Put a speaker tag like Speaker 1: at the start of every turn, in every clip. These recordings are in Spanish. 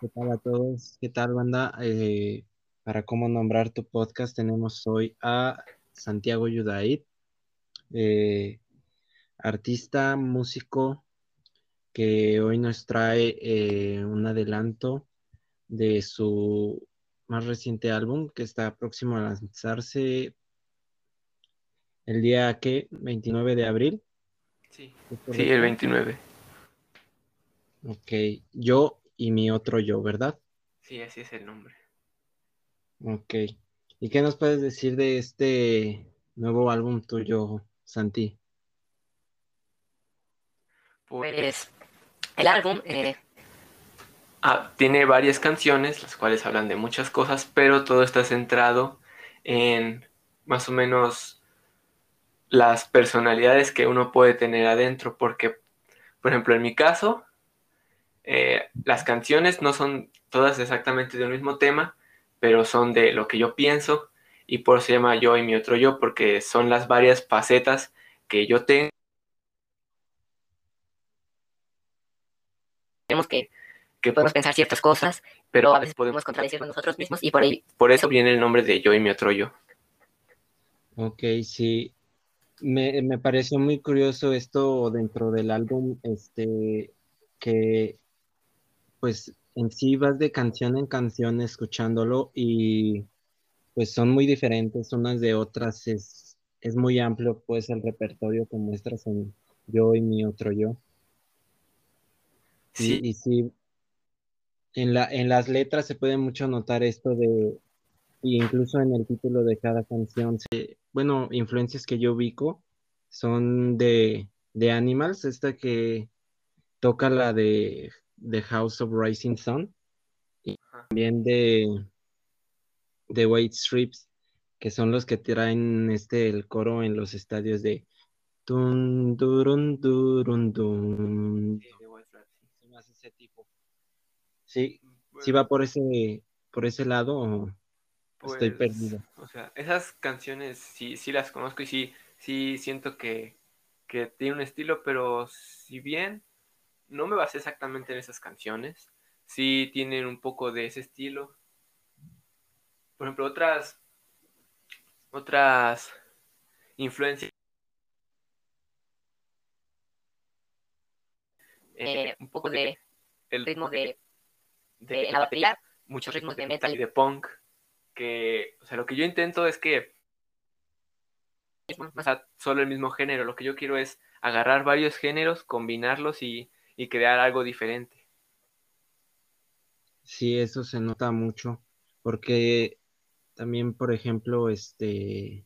Speaker 1: ¿Qué tal a todos? ¿Qué tal, banda? Eh, para cómo nombrar tu podcast tenemos hoy a Santiago Yudaid, eh, artista, músico, que hoy nos trae eh, un adelanto de su más reciente álbum que está próximo a lanzarse el día que 29 de abril.
Speaker 2: Sí, sí, el 29.
Speaker 1: Ok, yo y mi otro yo, ¿verdad?
Speaker 2: Sí, así es el nombre.
Speaker 1: Ok. ¿Y qué nos puedes decir de este nuevo álbum tuyo, Santi?
Speaker 3: Pues el álbum eh,
Speaker 2: ah, tiene varias canciones, las cuales hablan de muchas cosas, pero todo está centrado en más o menos las personalidades que uno puede tener adentro, porque, por ejemplo, en mi caso, eh, las canciones no son todas exactamente del mismo tema, pero son de lo que yo pienso y por eso se llama yo y mi otro yo, porque son las varias facetas que yo tengo.
Speaker 3: Tenemos que, que podemos pensar ciertas cosas, pero a veces podemos contradecirnos nosotros mismos y por ahí.
Speaker 2: Por eso viene el nombre de yo y mi otro yo.
Speaker 1: Ok, sí. Me, me pareció muy curioso esto dentro del álbum, este, que pues en sí vas de canción en canción escuchándolo y pues son muy diferentes unas de otras. Es, es muy amplio pues el repertorio que muestras en Yo y mi otro yo.
Speaker 2: Sí.
Speaker 1: Y, y sí, en, la, en las letras se puede mucho notar esto de, y incluso en el título de cada canción, se- bueno, influencias que yo ubico son de, de Animals, esta que toca la de The House of Rising Sun, y también de, de White Stripes, que son los que traen este el coro en los estadios de tun, durun, durun, dun. Se me hace ese tipo. Sí, sí va por ese, por ese lado o estoy
Speaker 2: Pues,
Speaker 1: perdido.
Speaker 2: O sea, esas canciones sí, sí las conozco y sí, sí siento que, que tiene un estilo, pero si bien no me basé exactamente en esas canciones, sí tienen un poco de ese estilo. Por ejemplo, otras, otras influencias.
Speaker 3: eh, un poco de
Speaker 2: el
Speaker 3: ritmo de,
Speaker 2: de
Speaker 3: de la batería,
Speaker 2: muchos
Speaker 3: ritmos de
Speaker 2: metal
Speaker 3: metal.
Speaker 2: y de punk, que, o sea, lo que yo intento es que o sea, solo el mismo género, lo que yo quiero es agarrar varios géneros, combinarlos y, y crear algo diferente.
Speaker 1: Sí, eso se nota mucho, porque también, por ejemplo, este,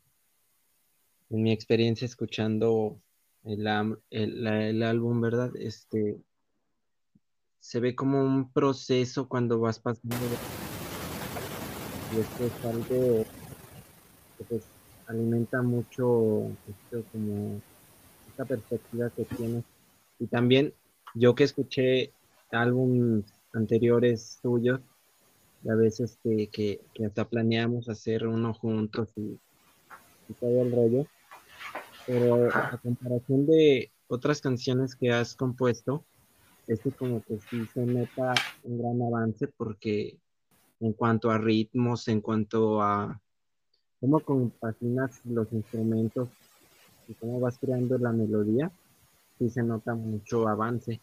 Speaker 1: en mi experiencia escuchando el, el, el álbum, ¿verdad? Este, se ve como un proceso cuando vas pasando y esto es algo que pues alimenta mucho esto como esta perspectiva que tienes. Y también yo que escuché álbumes anteriores tuyos, a veces que, hasta planeamos hacer uno juntos y, y todo el rollo. Pero a comparación de otras canciones que has compuesto, este como que sí se nota un gran avance porque en cuanto a ritmos, en cuanto a cómo compaginas los instrumentos y cómo vas creando la melodía, sí se nota mucho avance.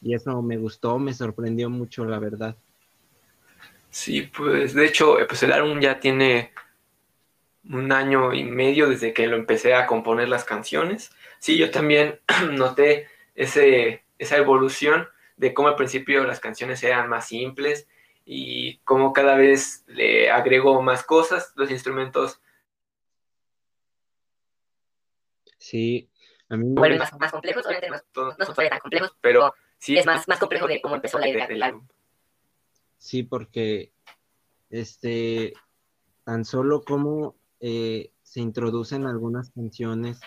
Speaker 1: Y eso me gustó, me sorprendió mucho, la verdad.
Speaker 2: Sí, pues de hecho, eh, pues el álbum ya tiene un año y medio desde que lo empecé a componer las canciones. Sí, yo también noté ese, esa evolución de cómo al principio las canciones eran más simples y cómo cada vez le agrego más cosas, los instrumentos.
Speaker 1: Sí, a mí me
Speaker 3: vuelven más, más complejos, obviamente no, vuelven tan complejos,
Speaker 2: pero sí
Speaker 3: es más, más complejo de cómo empezó la idea
Speaker 2: del
Speaker 3: álbum.
Speaker 1: Sí, porque este, tan solo como eh, se introducen algunas canciones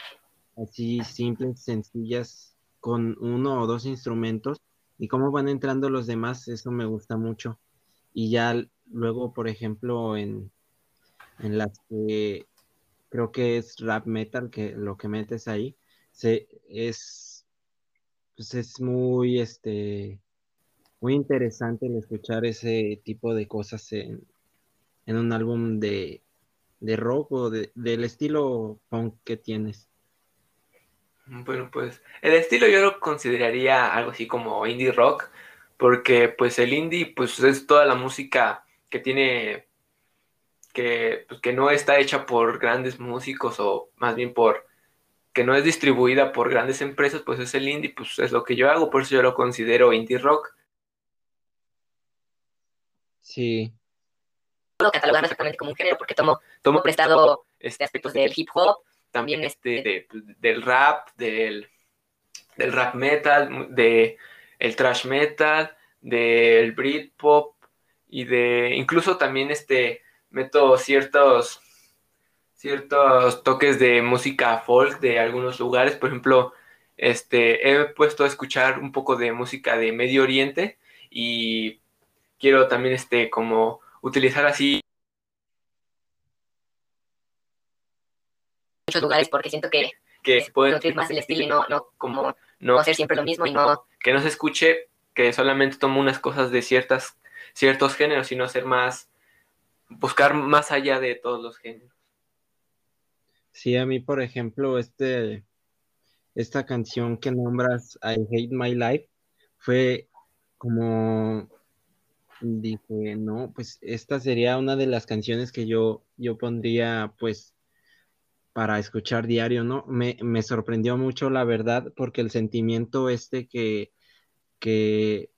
Speaker 1: así simples, sencillas, con uno o dos instrumentos, y cómo van entrando los demás, eso me gusta mucho. Y ya luego, por ejemplo, en, en las que creo que es rap metal, que lo que metes ahí, se, es, pues es muy, este, muy interesante el escuchar ese tipo de cosas en, un álbum de, rock o del estilo punk que tienes.
Speaker 2: Bueno, pues el estilo yo lo consideraría algo así como indie rock, porque pues el indie pues es toda la música que tiene que, pues, que no está hecha por grandes músicos o más bien por que no es distribuida por grandes empresas, pues es el indie, pues es lo que yo hago, por eso yo lo considero indie rock.
Speaker 1: Sí.
Speaker 3: Puedo catalogar exactamente como un género porque tomo, tomo prestado este, aspectos del hip hop, también este,
Speaker 2: pues, del rap, del, del rap metal, de el trash metal, del Britpop y de incluso también este meto ciertos ciertos toques de música folk de algunos lugares, por ejemplo, este he puesto a escuchar un poco de música de Medio Oriente y quiero también este como utilizar así
Speaker 3: muchos lugares porque siento que
Speaker 2: que
Speaker 3: se puede nutrir más el estilo y no, no como no hacer siempre lo mismo y no
Speaker 2: que no se escuche que solamente tomo unas cosas de ciertas ciertos géneros sino ser más buscar más allá de todos los géneros
Speaker 1: sí a mí por ejemplo este esta canción que nombras I Hate My Life fue como dije, no, pues esta sería una de las canciones que yo, yo pondría, pues, para escuchar diario, ¿no? Me, sorprendió mucho, la verdad, porque el sentimiento este que, que,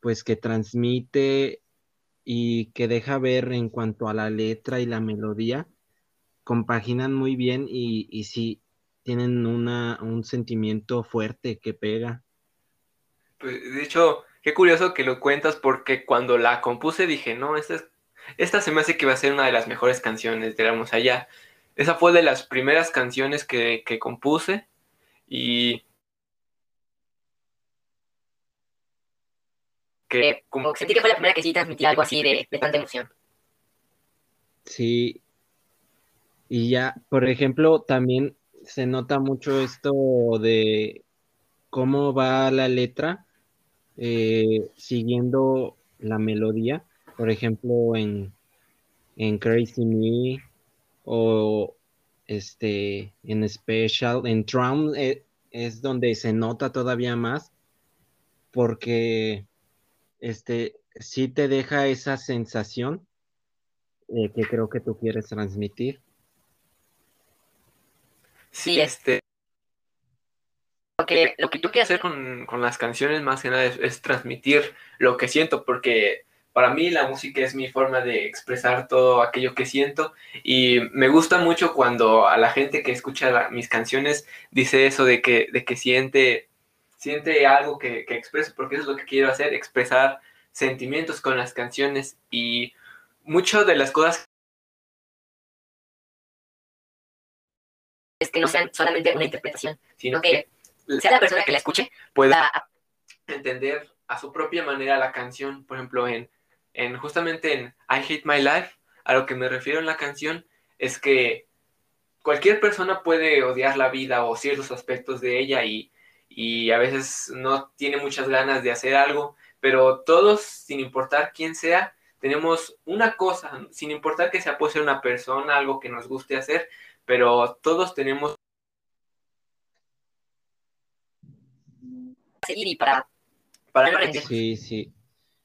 Speaker 1: pues, que transmite y que deja ver en cuanto a la letra y la melodía, compaginan muy bien y, y sí, tienen una, un sentimiento fuerte que pega.
Speaker 2: Pues, de hecho, Qué curioso que lo cuentas porque cuando la compuse dije, no, esta, esta se me hace que va a ser una de las mejores canciones de Vamos Allá. Esa fue de las primeras canciones que, compuse y
Speaker 3: que como sentí que fue la primera que sí transmitía algo así de, de, tanta emoción.
Speaker 1: Sí. Y ya, por ejemplo, también se nota mucho esto de cómo va la letra eh, siguiendo la melodía, por ejemplo, en, en Crazy Me o este, en Special, en Drum eh, es donde se nota todavía más porque este, sí te deja esa sensación eh, que creo que tú quieres transmitir.
Speaker 2: Sí, este, porque lo que tú quieres hacer con, las canciones más que nada es, transmitir lo que siento, porque para mí la música es mi forma de expresar todo aquello que siento y me gusta mucho cuando a la gente que escucha mis canciones dice eso de que, de que siente, siente algo que, que expreso, porque eso es lo que quiero hacer, expresar sentimientos con las canciones y muchas de las cosas
Speaker 3: es que no sean solamente una interpretación, sino que sea la persona que la escuche pueda
Speaker 2: entender a su propia manera la canción. Por ejemplo, en, en justamente en I Hate My Life, a lo que me refiero en la canción es que cualquier persona puede odiar la vida o ciertos aspectos de ella y, y a veces no tiene muchas ganas de hacer algo, pero todos, sin importar quién sea, tenemos una cosa, sin importar que sea puede ser una persona, algo que nos guste hacer, pero todos tenemos
Speaker 3: seguir y para,
Speaker 1: para Sí, sí.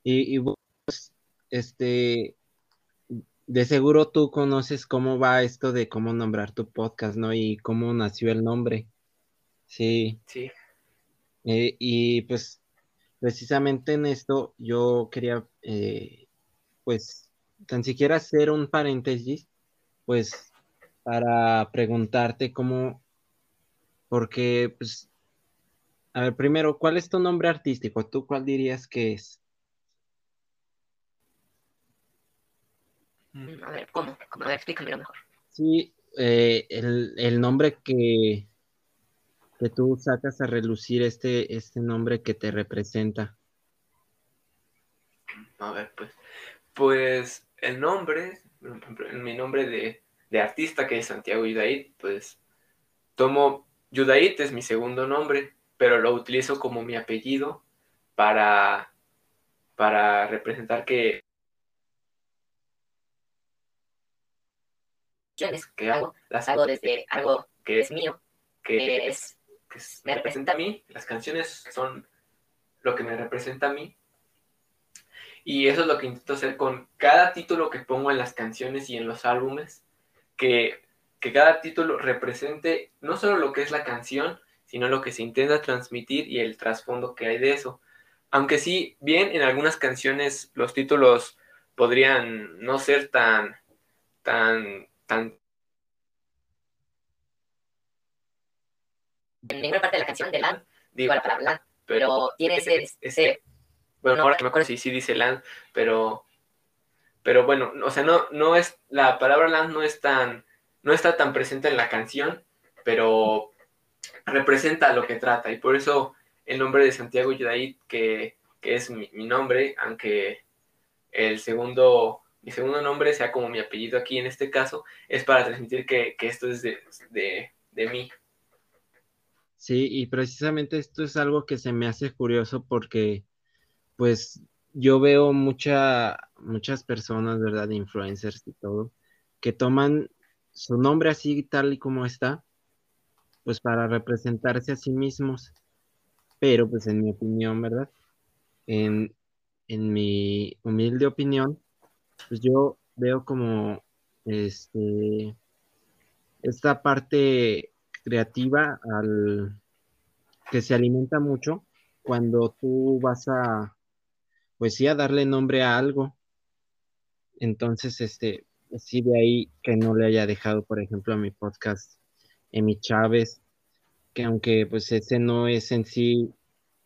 Speaker 1: Y, y pues, este, de seguro tú conoces cómo va esto de cómo nombrar tu podcast, ¿no? Y cómo nació el nombre. Sí.
Speaker 2: Sí.
Speaker 1: Eh, y pues, precisamente en esto yo quería, eh, pues, tan siquiera hacer un paréntesis, pues, para preguntarte cómo, porque, pues, a ver, primero, ¿cuál es tu nombre artístico? ¿Tú cuál dirías que es?
Speaker 3: Mm, a ver, ¿cómo? A ver, explícamelo mejor.
Speaker 1: Sí, eh, el, nombre que, que tú sacas a relucir este, este nombre que te representa.
Speaker 2: A ver, pues, pues el nombre, mi nombre de, de artista que es Santiago Yudait, pues tomo, Yudait es mi segundo nombre, pero lo utilizo como mi apellido para, para representar que
Speaker 3: que hago, las hago desde algo que es mío, que es, que me representa a mí.
Speaker 2: Las canciones son lo que me representa a mí. Y eso es lo que intento hacer con cada título que pongo en las canciones y en los álbumes, que, que cada título represente no solo lo que es la canción, sino lo que se intenta transmitir y el trasfondo que hay de eso. Aunque sí, bien, en algunas canciones los títulos podrían no ser tan, tan, tan...
Speaker 3: En ninguna parte de la canción de Land digo la palabra Land, pero tiene ese, ese
Speaker 2: bueno, ahora que me acuerdo si sí dice Land, pero, pero bueno, o sea, no, no es, la palabra Land no es tan, no está tan presente en la canción, pero representa lo que trata y por eso el nombre de Santiago Yudait, que, es mi, nombre, aunque el segundo, mi segundo nombre sea como mi apellido aquí en este caso, es para transmitir que, esto es de, de, mí.
Speaker 1: Sí, y precisamente esto es algo que se me hace curioso porque, pues, yo veo mucha, muchas personas, ¿verdad? Influencers y todo, que toman su nombre así tal y como está, pues para representarse a sí mismos pero pues en mi opinión, ¿verdad? En, mi humilde opinión, pues yo veo como este esta parte creativa al que se alimenta mucho cuando tú vas a pues sí a darle nombre a algo entonces este sí de ahí que no le haya dejado por ejemplo a mi podcast Emi Chávez que aunque pues ese no es en sí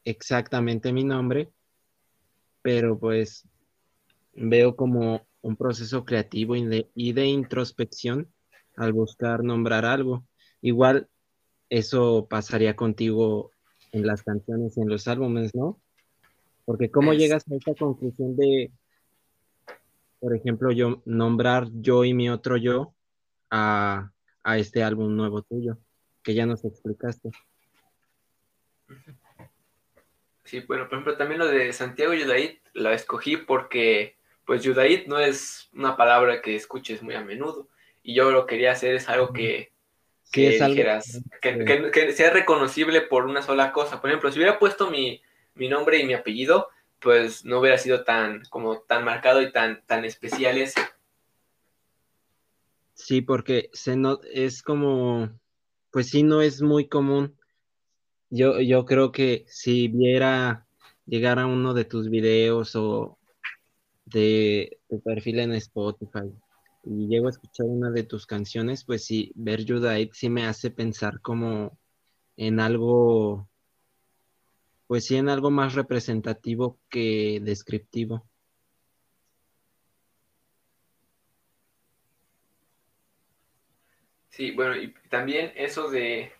Speaker 1: exactamente mi nombre, pero pues veo como un proceso creativo y de, y de introspección al buscar nombrar algo. Igual eso pasaría contigo en las canciones y en los álbumes, ¿no? Porque ¿cómo llegas a esta conclusión de, por ejemplo, yo nombrar yo y mi otro yo a, a este álbum nuevo tuyo? que ya nos explicaste.
Speaker 2: Sí, bueno, por ejemplo, también lo de Santiago Yudait la escogí porque, pues, Yudait no es una palabra que escuches muy a menudo. Y yo lo que quería hacer es algo que, que, que, sea reconocible por una sola cosa. Por ejemplo, si hubiera puesto mi, nombre y mi apellido, pues no hubiera sido tan, como tan marcado y tan, tan especial ese.
Speaker 1: Sí, porque se no, es como pues sí, no es muy común. Yo, yo creo que si viera llegar a uno de tus videos o de tu perfil en Spotify y llego a escuchar una de tus canciones, pues sí, ver Judaid sí me hace pensar como en algo, pues sí, en algo más representativo que descriptivo.
Speaker 2: Sí, bueno, y también eso de,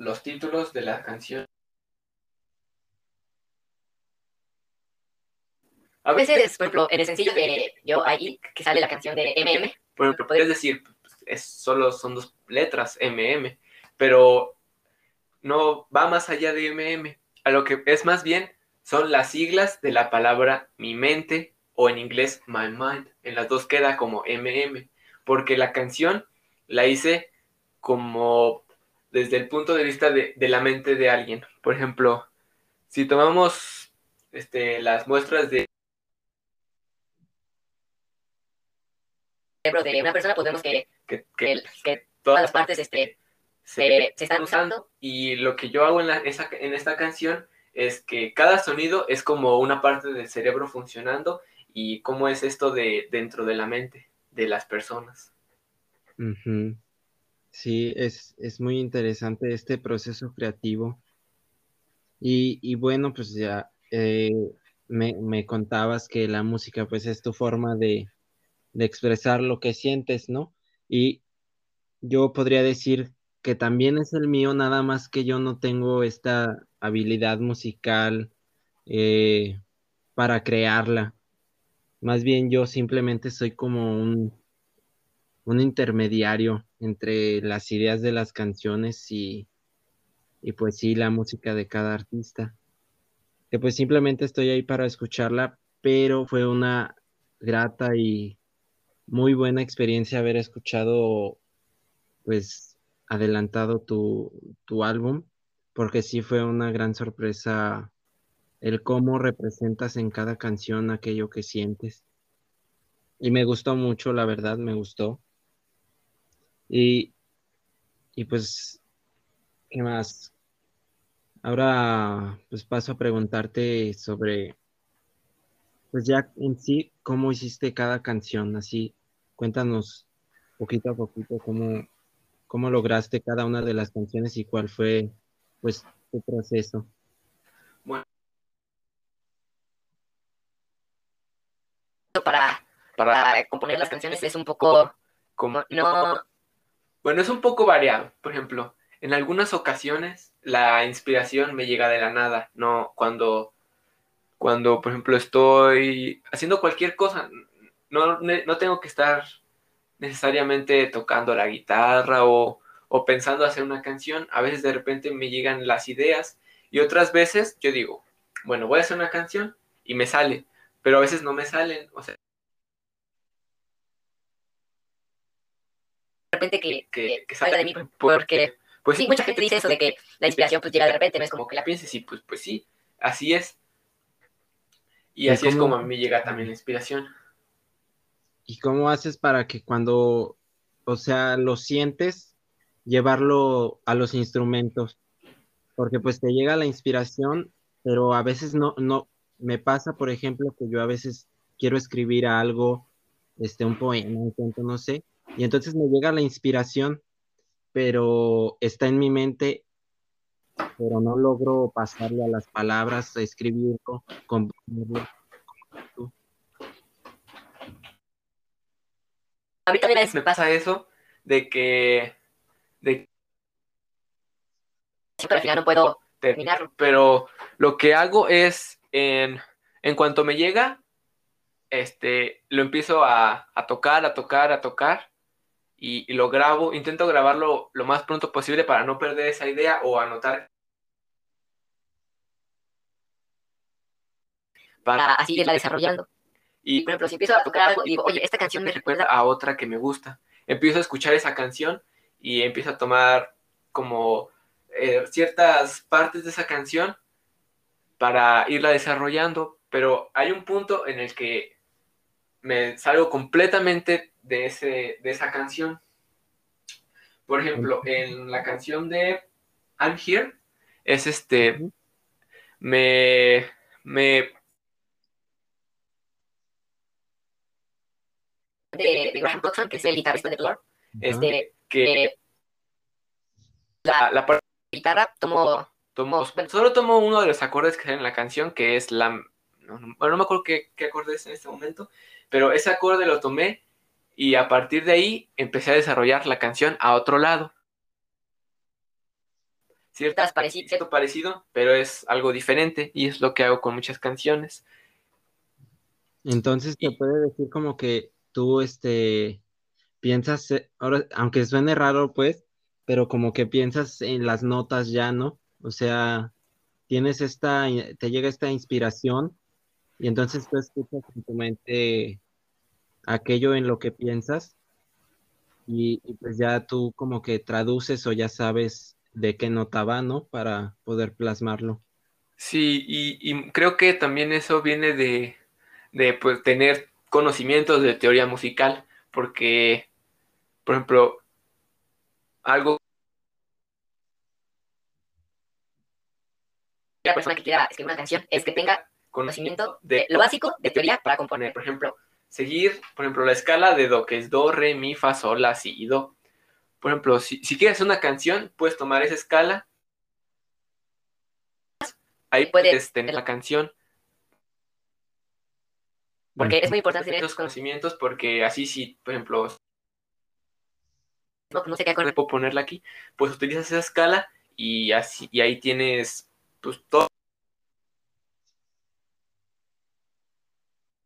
Speaker 2: los títulos de la canción.
Speaker 3: A veces, por ejemplo, en el sencillo de Yo Ahí, que sale la canción de MM.
Speaker 2: Por ejemplo, podrías decir, es, solo son dos letras, MM, pero no va más allá de MM. A lo que es más bien son las siglas de la palabra mi mente o en inglés my mind. En las dos queda como MM, porque la canción la hice como desde el punto de vista de, la mente de alguien. Por ejemplo, si tomamos este, las muestras de...
Speaker 3: de una persona, podemos que, que, todas las partes este, se, están usando.
Speaker 2: Y lo que yo hago en, en esta canción es que cada sonido es como una parte del cerebro funcionando y cómo es esto de dentro de la mente de las personas.
Speaker 1: Sí, es, muy interesante este proceso creativo. Y, bueno, pues ya eh, me, contabas que la música pues es tu forma de, de expresar lo que sientes, ¿no? Y yo podría decir que también es el mío, nada más que yo no tengo esta habilidad musical eh, para crearla. Más bien yo simplemente soy como un, un intermediario entre las ideas de las canciones y, y pues sí, la música de cada artista. que pues simplemente estoy ahí para escucharla, pero fue una grata y muy buena experiencia haber escuchado, pues, adelantado tu, tu álbum, porque sí fue una gran sorpresa el cómo representas en cada canción aquello que sientes. Y me gustó mucho, la verdad, me gustó. Y, y pues, ¿qué más? Ahora, pues paso a preguntarte sobre, pues ya en sí, cómo hiciste cada canción, así, cuéntanos poquito a poquito cómo, cómo lograste cada una de las canciones y cuál fue, pues, tu proceso.
Speaker 2: Bueno,
Speaker 3: para, para componer las canciones es un poco como no
Speaker 2: bueno es un poco variado. Por ejemplo en algunas ocasiones la inspiración me llega de la nada, no cuando, cuando por ejemplo, estoy haciendo cualquier cosa, no, no tengo que estar necesariamente tocando la guitarra o, o pensando hacer una canción, a veces de repente me llegan las ideas y otras veces yo digo, bueno, voy a hacer una canción y me sale, pero a veces no me salen, o sea,
Speaker 3: de repente que, que, que salga de mí porque pues sí, mucha gente dice eso de que la inspiración pues llega de repente, no es como que la pienses
Speaker 2: y pues, pues sí, así es. Y así es como a mí llega también la inspiración.
Speaker 1: ¿Y cómo haces para que cuando, o sea, lo sientes, llevarlo a los instrumentos? Porque pues te llega la inspiración, pero a veces no, no, me pasa, por ejemplo, que yo a veces quiero escribir algo, este, un poema, un cuento, no sé, y entonces me llega la inspiración, pero está en mi mente, pero no logro pasarle a las palabras, escribirlo, componerlo.
Speaker 2: A mí también me pasa eso de que, de
Speaker 3: pero al final no puedo terminarlo.
Speaker 2: Pero lo que hago es, en, en cuanto me llega, este, lo empiezo a, a tocar, a tocar, a tocar y, lo grabo, intento grabarlo lo más pronto posible para no perder esa idea o anotar.
Speaker 3: Para así irla desarrollando. Y, por ejemplo, si empiezo a tocar algo, digo, oye, esta canción me recuerda
Speaker 2: a otra que me gusta. Empiezo a escuchar esa canción y empiezo a tomar como eh, ciertas partes de esa canción para irla desarrollando, pero hay un punto en el que me salgo completamente de, ese, de esa canción. Por ejemplo, en la canción de I'm Here, es este, me, me
Speaker 3: de, Graham Coxon, que es el guitarrista de Blur, este,
Speaker 2: que
Speaker 3: la, la guitarra tomó,
Speaker 2: tomó, solo tomó uno de los acordes que salen en la canción, que es la, no, no, me acuerdo qué, qué acorde es en este momento, pero ese acorde lo tomé y a partir de ahí empecé a desarrollar la canción a otro lado. Ciertas parecido, cierto parecido, pero es algo diferente y es lo que hago con muchas canciones.
Speaker 1: Entonces te puede decir como que tú este piensas eh, ahora aunque suene raro pues, pero como que piensas en las notas ya, ¿no? O sea, tienes esta te llega esta inspiración y entonces tú escuchas en tu mente aquello en lo que piensas y, pues ya tú como que traduces o ya sabes de qué nota va, ¿no? Para poder plasmarlo.
Speaker 2: Sí, y, creo que también eso viene de, de pues, tener conocimientos de teoría musical, porque, por ejemplo, algo...
Speaker 3: La persona que quiera escribir una canción es que tenga conocimiento de lo básico de teoría para componer.
Speaker 2: Por ejemplo, seguir, por ejemplo, la escala de do, que es do, re, mi, fa, sol, la, si y do. Por ejemplo, si, quieres una canción, puedes tomar esa escala. Ahí puedes tener la canción.
Speaker 3: Porque es muy importante tener
Speaker 2: esos conocimientos, porque así si, por ejemplo,
Speaker 3: no, no sé qué acorde
Speaker 2: puedo ponerla aquí, pues utilizas esa escala y así y ahí tienes pues todo.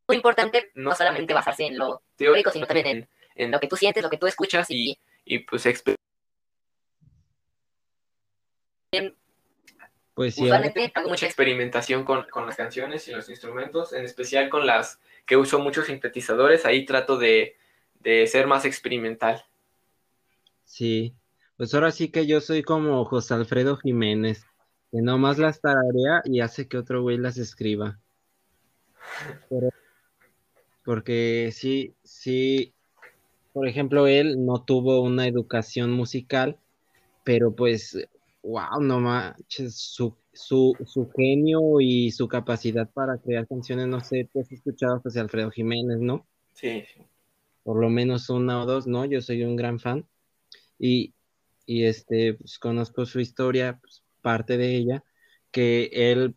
Speaker 3: Muy importante no solamente basarse en lo teórico, sino también en, lo que tú sientes, lo que tú escuchas y,
Speaker 2: y pues
Speaker 1: Pues sí,
Speaker 2: usualmente hago mucha experimentación con, con, las canciones y los instrumentos, en especial con las que uso muchos sintetizadores, ahí trato de, de ser más experimental.
Speaker 1: Sí, pues ahora sí que yo soy como José Alfredo Jiménez, que nomás las tararea y hace que otro güey las escriba. porque sí, sí, por ejemplo, él no tuvo una educación musical, pero pues wow, no manches, su, su, su, genio y su capacidad para crear canciones, no sé, tú has escuchado José Alfredo Jiménez, ¿no?
Speaker 2: Sí,
Speaker 1: Por lo menos una o dos, ¿no? Yo soy un gran fan. Y, y este, pues conozco su historia, pues, parte de ella, que él,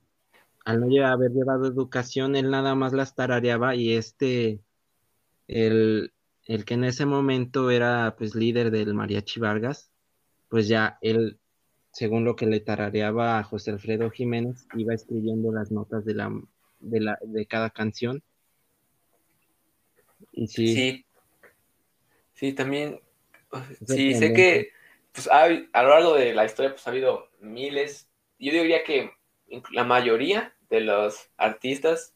Speaker 1: al no haber llevado educación, él nada más las tarareaba y este, el, el que en ese momento era pues líder del Mariachi Vargas, pues ya él según lo que le tarareaba a José Alfredo Jiménez, iba escribiendo las notas de, la, de, la, de cada canción. Y sí.
Speaker 2: Sí, sí también. Sí, sé que pues, a, a, lo largo de la historia pues, ha habido miles. Yo diría que la mayoría de los artistas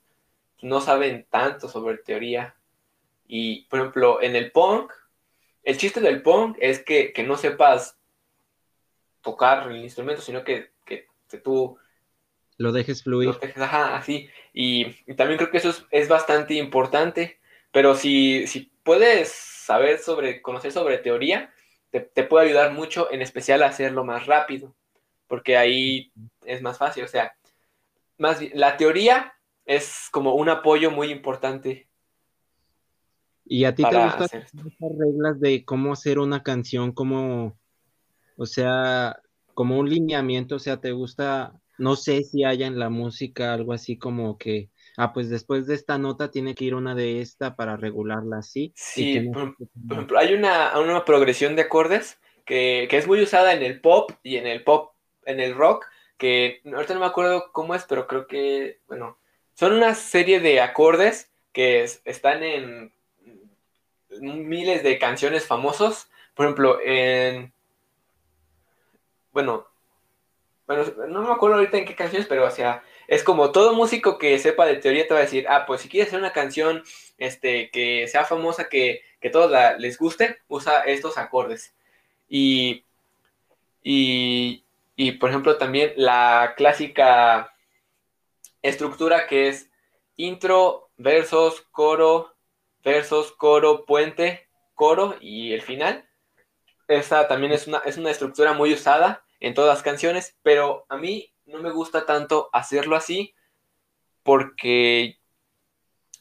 Speaker 2: no saben tanto sobre teoría. Y, por ejemplo, en el punk, el chiste del punk es que, que no sepas tocar el instrumento, sino que, que, tú
Speaker 1: lo dejes fluir.
Speaker 2: ajá, así. Y, también creo que eso es, bastante importante. Pero si, si, puedes saber sobre, conocer sobre teoría, te, puede ayudar mucho, en especial a hacerlo más rápido. Porque ahí es más fácil. O sea, más la teoría es como un apoyo muy importante.
Speaker 1: ¿Y a ti te gustan las reglas de cómo hacer una canción, cómo o sea, como un lineamiento, o sea, te gusta, no sé si haya en la música algo así como que, ah, pues después de esta nota tiene que ir una de esta para regularla así.
Speaker 2: Sí, por, ejemplo, hay una, una progresión de acordes que, que, es muy usada en el pop y en el pop, en el rock, que ahorita no me acuerdo cómo es, pero creo que, bueno, son una serie de acordes que están en miles de canciones famosos. Por ejemplo, en bueno, bueno, no me acuerdo ahorita en qué canciones, pero o sea, es como todo músico que sepa de teoría te va a decir, ah, pues si quieres hacer una canción este, que sea famosa, que, que todos les guste, usa estos acordes. Y, y, y, por ejemplo, también la clásica estructura que es intro, versos, coro, versos, coro, puente, coro y el final. Esta también es una, es una estructura muy usada en todas las canciones, pero a mí no me gusta tanto hacerlo así porque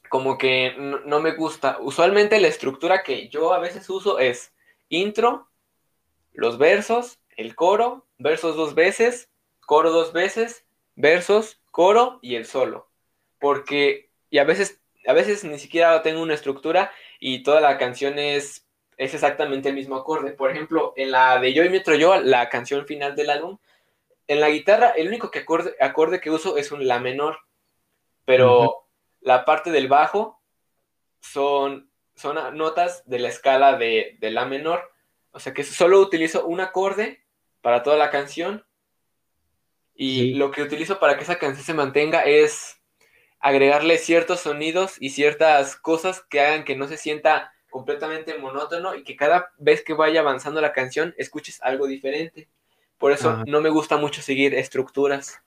Speaker 2: como que no, me gusta. Usualmente la estructura que yo a veces uso es intro, los versos, el coro, versos dos veces, coro dos veces, versos, coro y el solo. Porque, y a veces, a veces ni siquiera tengo una estructura y toda la canción es es exactamente el mismo acorde. Por ejemplo, en la de Yo y Metro Yo, la canción final del álbum, en la guitarra el único que acorde, acorde que uso es un La menor, pero la parte del bajo son, son notas de la escala de, La menor. O sea que solo utilizo un acorde para toda la canción y lo que utilizo para que esa canción se mantenga es agregarle ciertos sonidos y ciertas cosas que hagan que no se sienta completamente monótono y que cada vez que vaya avanzando la canción escuches algo diferente. Por eso no me gusta mucho seguir estructuras.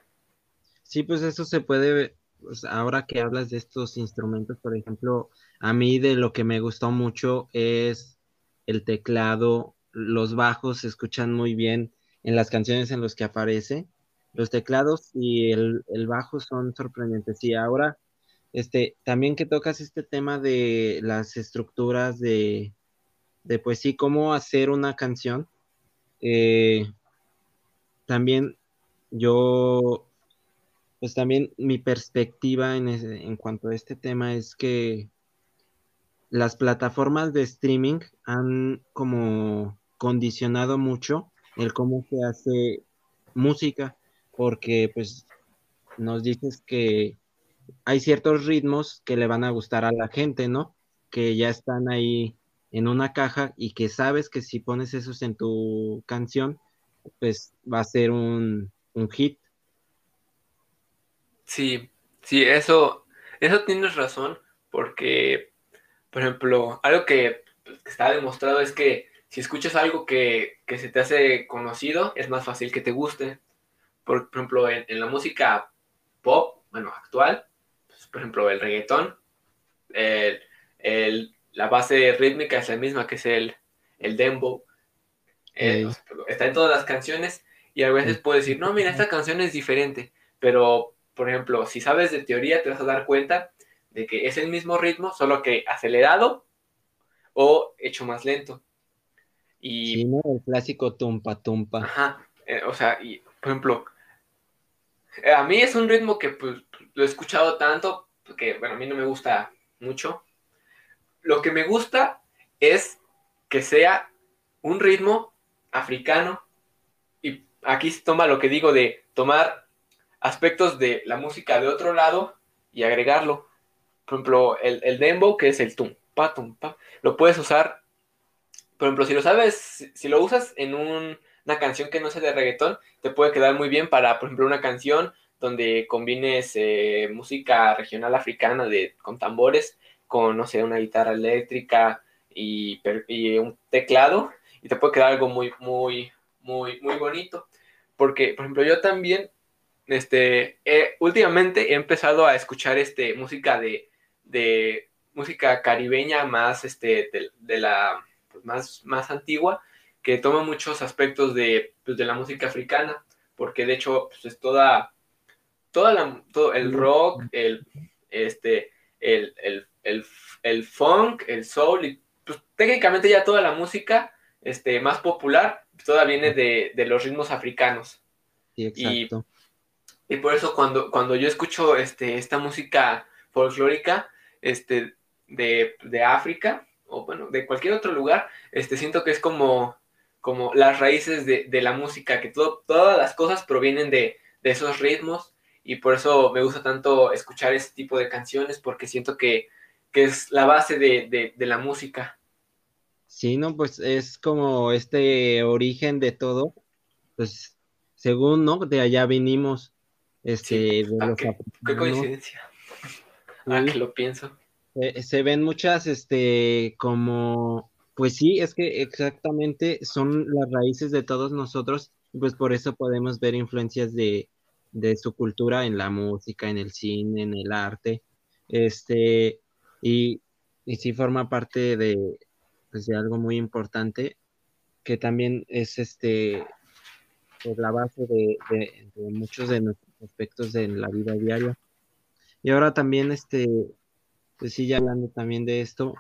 Speaker 1: Sí, pues eso se puede, pues ahora que hablas de estos instrumentos, por ejemplo, a mí de lo que me gustó mucho es el teclado, los bajos se escuchan muy bien en las canciones en las que aparece. Los teclados y el, el bajo son sorprendentes. Y ahora este, también que tocas este tema de las estructuras de, de pues sí, cómo hacer una canción. Eh, también yo, pues también mi perspectiva en, en cuanto a este tema es que las plataformas de streaming han como condicionado mucho el cómo se hace música, porque pues nos dices que hay ciertos ritmos que le van a gustar a la gente, ¿no? Que ya están ahí en una caja y que sabes que si pones esos en tu canción, pues va a ser un, hit.
Speaker 2: Sí, sí, eso, eso tienes razón, porque, por ejemplo, algo que, pues, está demostrado es que si escuchas algo que, se te hace conocido, es más fácil que te guste. Por, ejemplo, en, la música pop, bueno, actual, por ejemplo, el reggaetón, la base rítmica es la misma que es el, el dembow. Eh, está en todas las canciones y a veces puedes decir, no, mira, esta canción es diferente, pero, por ejemplo, si sabes de teoría, te vas a dar cuenta de que es el mismo ritmo, solo que acelerado o hecho más lento.
Speaker 1: Y, sí, ¿no? El clásico tumpa tumpa.
Speaker 2: Ajá, eh, o sea, y, por ejemplo, eh, a mí es un ritmo que pues, lo he escuchado tanto, que, bueno, a mí no me gusta mucho. Lo que me gusta es que sea un ritmo africano. Y aquí se toma lo que digo de tomar aspectos de la música de otro lado y agregarlo. Por ejemplo, el, el dembow, que es el tum, pa, tum, pa, lo puedes usar. Por ejemplo, si lo sabes, si, lo usas en una canción que no sea de reggaetón, te puede quedar muy bien para, por ejemplo, una canción donde combines eh, música regional africana con tambores, con, no sé, una guitarra eléctrica y, y un teclado y te puede quedar algo muy, muy, muy, muy bonito. Porque, por ejemplo, yo también, este, últimamente he empezado a escuchar este, música de, de música caribeña más, este, de, la, pues, más, más antigua, que toma muchos aspectos de, pues, de la música africana, porque de hecho, pues, es toda, toda la, todo el rock, el, este, el, el, el, el funk, el soul, y pues técnicamente ya toda la música este, más popular, toda viene de, los ritmos africanos. Y, por eso cuando, cuando yo escucho este, esta música folclórica este, de, África, o bueno, de cualquier otro lugar, este, siento que es como, como las raíces de, la música, que todas las cosas provienen de, esos ritmos, y por eso me gusta tanto escuchar ese tipo de canciones, porque siento que, que es la base de la música.
Speaker 1: Sí, no, pues es como este origen de todo, pues según, ¿no? De allá vinimos, este,
Speaker 2: ah, qué, coincidencia. Ah, que lo pienso.
Speaker 1: se ven muchas, este, como, pues sí, es que exactamente son las raíces de todos nosotros, pues por eso podemos ver influencias de, de su cultura en la música, en el cine, en el arte, este, y, y sí forma parte de, pues, de algo muy importante que también es este pues, la base de, muchos de nuestros aspectos de la vida diaria. Y ahora también, este, pues sí, ya hablando también de esto,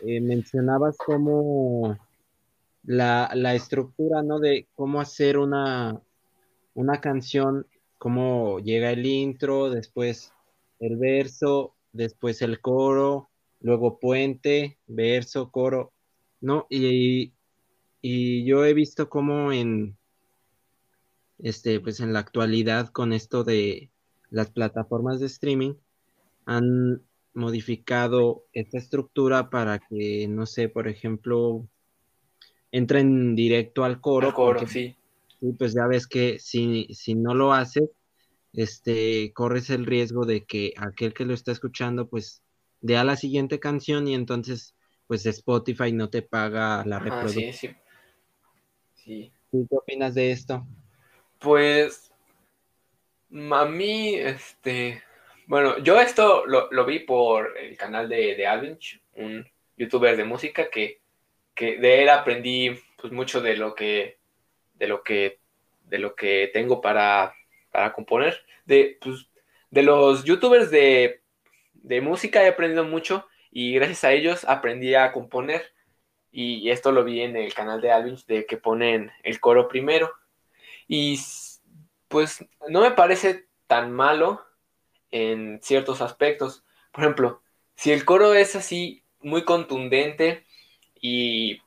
Speaker 1: eh, mencionabas cómo la, la, estructura, ¿no? De cómo hacer una, una canción, cómo llega el intro, después el verso, después el coro, luego puente, verso, coro, ¿no? Y, yo he visto cómo en, este, pues en la actualidad con esto de las plataformas de streaming han modificado esta estructura para que, no sé, por ejemplo, entren directo al coro.
Speaker 2: coro, sí.
Speaker 1: Sí, pues ya ves que si, si no lo haces, este, corres el riesgo de que aquel que lo está escuchando, pues de a la siguiente canción y entonces pues Spotify no te paga la reproducción. sí, sí. ¿Qué opinas de esto?
Speaker 2: Pues a mí, este, bueno, yo esto lo, vi por el canal de, de Alvinch, un youtuber de música que, que de él aprendí pues mucho de lo que, de lo que, de lo que tengo para, para componer. De, pues, de los youtubers de de música he aprendido mucho y gracias a ellos aprendí a componer. Y esto lo vi en el canal de Alvin, de que ponen el coro primero. Y pues no me parece tan malo en ciertos aspectos. Por ejemplo, si el coro es así muy contundente y,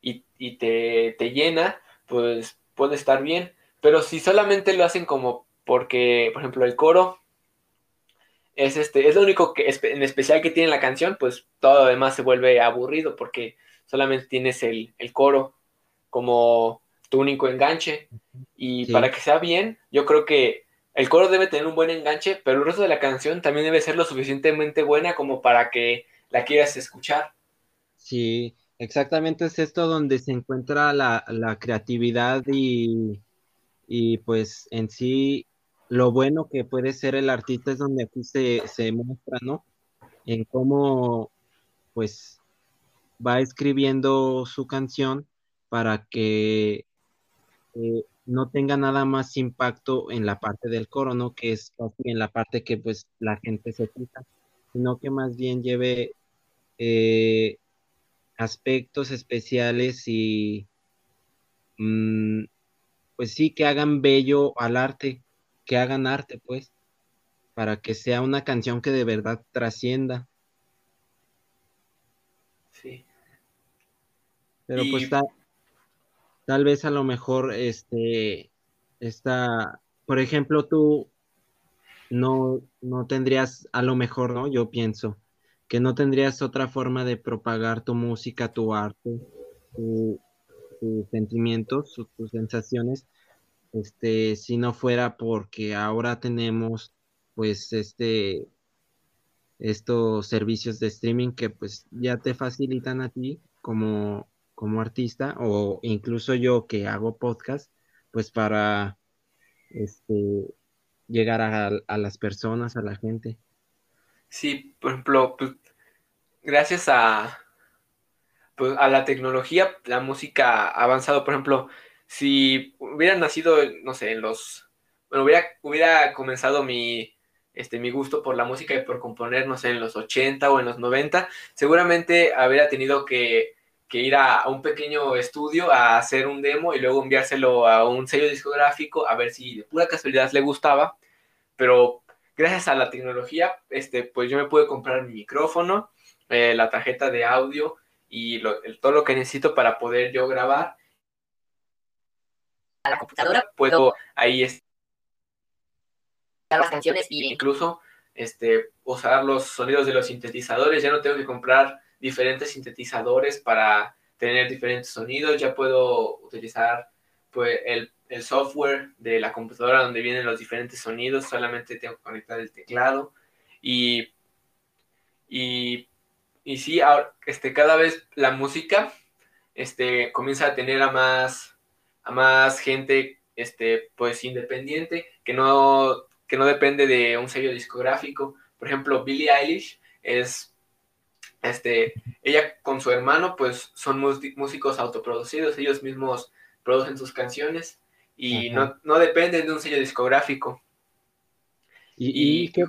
Speaker 2: y, y, te, te, llena, pues puede estar bien. Pero si solamente lo hacen como porque, por ejemplo, el coro es este, es lo único que en especial que tiene la canción, pues todo lo demás se vuelve aburrido porque solamente tienes el, coro como tu único enganche. Y para que sea bien, yo creo que el coro debe tener un buen enganche, pero el resto de la canción también debe ser lo suficientemente buena como para que la quieras escuchar.
Speaker 1: Sí, exactamente es esto donde se encuentra la, creatividad y, y, pues en sí lo bueno que puede ser el artista es donde aquí se, se muestra, ¿no? En cómo pues va escribiendo su canción para que eh, no tenga nada más impacto en la parte del coro, ¿no? Que es en la parte que pues la gente se fija, sino que más bien lleve eh, aspectos especiales y mm, pues sí, que hagan bello al arte, que hagan arte, pues, para que sea una canción que de verdad trascienda.
Speaker 2: Sí.
Speaker 1: Pero pues está, tal vez a lo mejor este está, por ejemplo, tú no, no tendrías, a lo mejor, ¿no? Yo pienso que no tendrías otra forma de propagar tu música, tu arte, tus sentimientos, tus sensaciones, este, si no fuera porque ahora tenemos pues este estos servicios de streaming que pues ya te facilitan a ti como como artista o incluso yo que hago podcast, pues para este, llegar a, las personas, a la gente.
Speaker 2: Sí, por ejemplo, pues, gracias a, pues, a la tecnología, la música ha avanzado. Por ejemplo, si hubiera nacido, no sé, en los... Bueno, hubiera, hubiera comenzado mi, este, mi gusto por la música y por componer, no sé, en los 80 o en los 90, seguramente habría tenido que que ir a, un pequeño estudio a hacer un demo y luego enviárselo a un sello discográfico a ver si de pura casualidad le gustaba. Pero gracias a la tecnología, este, pues yo me pude comprar mi micrófono, eh, la tarjeta de audio y todo lo que necesito para poder yo grabar.
Speaker 3: A la computadora
Speaker 2: puedo ahí
Speaker 3: las canciones y
Speaker 2: incluso este, usar los sonidos de los sintetizadores. Ya no tengo que comprar diferentes sintetizadores para tener diferentes sonidos. Ya puedo utilizar pues, el, software de la computadora donde vienen los diferentes sonidos. Solamente tengo que conectar el teclado. Y, y, y sí, este, cada vez la música este, comienza a tener a más, a más gente este, pues, independiente que no, que no depende de un sello discográfico. Por ejemplo, Billie Eilish es este, ella con su hermano, pues son músicos autoproducidos, ellos mismos producen sus canciones y no, dependen de un sello discográfico.
Speaker 1: ¿Y, qué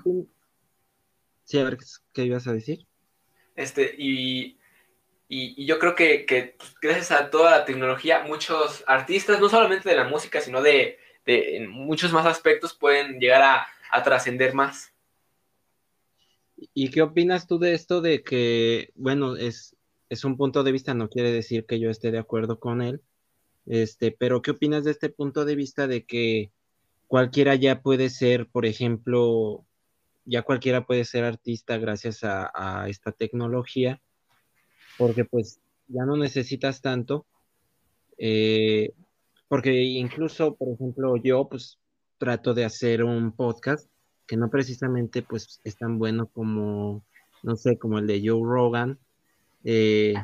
Speaker 1: Sí, a ver, ¿qué ibas a decir?
Speaker 2: Este, y, y, yo creo que, que pues, gracias a toda la tecnología, muchos artistas, no solamente de la música, sino de, de muchos más aspectos, pueden llegar a, a trascender más.
Speaker 1: ¿Y qué opinas tú de esto de que, bueno, es, es un punto de vista, no quiere decir que yo esté de acuerdo con él, este, pero ¿qué opinas de este punto de vista de que cualquiera ya puede ser, por ejemplo, ya cualquiera puede ser artista gracias a, esta tecnología, porque pues ya no necesitas tanto, eh, porque incluso, por ejemplo, yo pues trato de hacer un podcast que no precisamente pues es tan bueno como, no sé, como el de Joe Rogan, eh,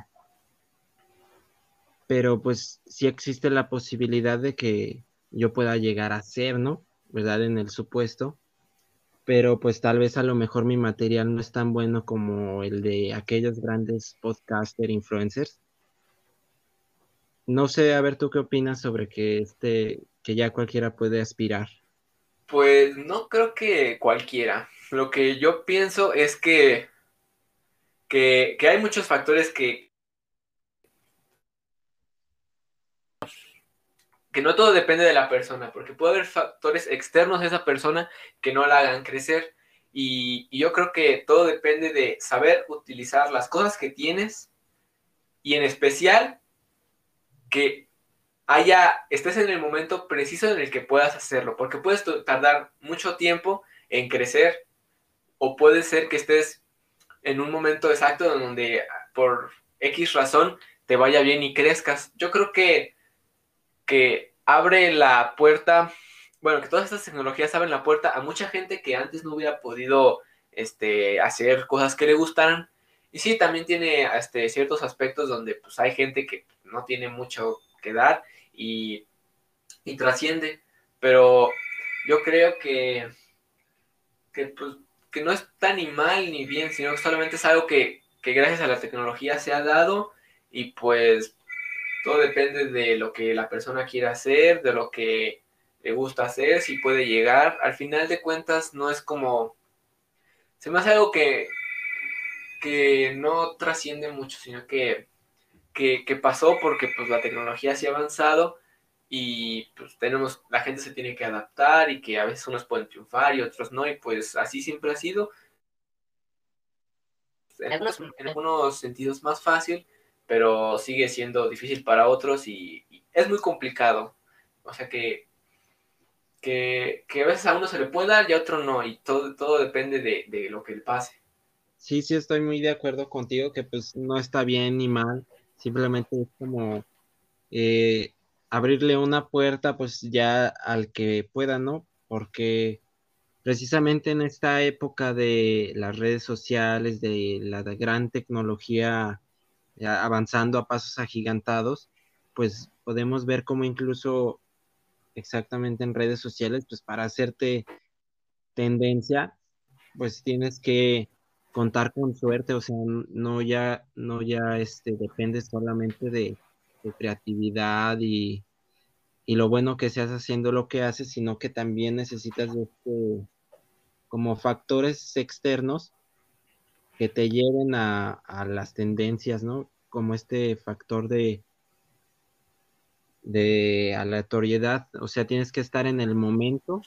Speaker 1: pero pues sí existe la posibilidad de que yo pueda llegar a ser, ¿no? ¿Verdad? En el supuesto, pero pues tal vez a lo mejor mi material no es tan bueno como el de aquellos grandes podcaster influencers. No sé, a ver tú qué opinas sobre que este, que ya cualquiera puede aspirar.
Speaker 2: Pues no creo que cualquiera. Lo que yo pienso es que, que, hay muchos factores que, que no todo depende de la persona, porque puede haber factores externos a esa persona que no la hagan crecer. Y, yo creo que todo depende de saber utilizar las cosas que tienes y en especial que haya, estés en el momento preciso en el que puedas hacerlo, porque puedes tardar mucho tiempo en crecer o puede ser que estés en un momento exacto donde por X razón te vaya bien y crezcas. Yo creo que, que abre la puerta, bueno, que todas estas tecnologías abren la puerta a mucha gente que antes no hubiera podido este, hacer cosas que le gustaran. Y sí, también tiene este, ciertos aspectos donde pues, hay gente que no tiene mucho que dar y, y trasciende. Pero yo creo que, que, pues, que no está ni mal ni bien, sino que solamente es algo que, que gracias a la tecnología se ha dado y pues todo depende de lo que la persona quiera hacer, de lo que le gusta hacer, si puede llegar. Al final de cuentas no es como... Se me hace algo que, que no trasciende mucho, sino que, que, que pasó porque pues la tecnología se ha avanzado y pues tenemos, la gente se tiene que adaptar y que a veces unos pueden triunfar y otros no, y pues así siempre ha sido. En algunos, en algunos sentidos más fácil, pero sigue siendo difícil para otros y, es muy complicado. O sea que que, a veces a uno se le puede dar y a otro no, y todo, todo depende de, lo que le pase.
Speaker 1: Sí, sí, estoy muy de acuerdo contigo que pues no está bien ni mal, simplemente es como eh, abrirle una puerta pues ya al que pueda, ¿no? Porque precisamente en esta época de las redes sociales, de la gran tecnología avanzando a pasos agigantados, pues podemos ver cómo incluso exactamente en redes sociales, pues para hacerte tendencia, pues tienes que contar con suerte, o sea, no ya, no ya este, depende solamente de, creatividad y, lo bueno que seas haciendo lo que haces, sino que también necesitas de este, como factores externos que te lleven a, las tendencias, ¿no? Como este factor de, de aleatoriedad, o sea, tienes que estar en el momento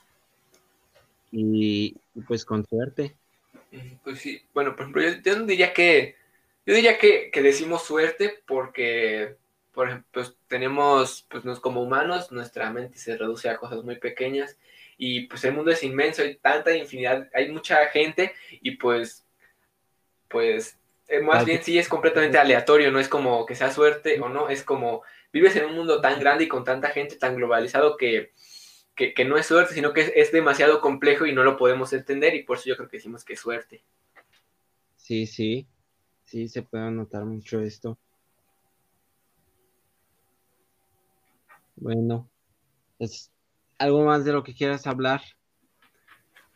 Speaker 1: y, pues con suerte.
Speaker 2: Pues sí, bueno, por ejemplo, yo, diría que, yo diría que, decimos suerte porque, por ejemplo, pues tenemos, pues nos como humanos, nuestra mente se reduce a cosas muy pequeñas y pues el mundo es inmenso, hay tanta infinidad, hay mucha gente y pues, pues, eh, más bien sí es completamente aleatorio, no es como que sea suerte o no, es como vives en un mundo tan grande y con tanta gente tan globalizado que, no es suerte, sino que es, demasiado complejo y no lo podemos entender y por eso yo creo que decimos que es suerte.
Speaker 1: Sí, sí, sí, se puede notar mucho esto. Bueno, es algo más de lo que quieras hablar.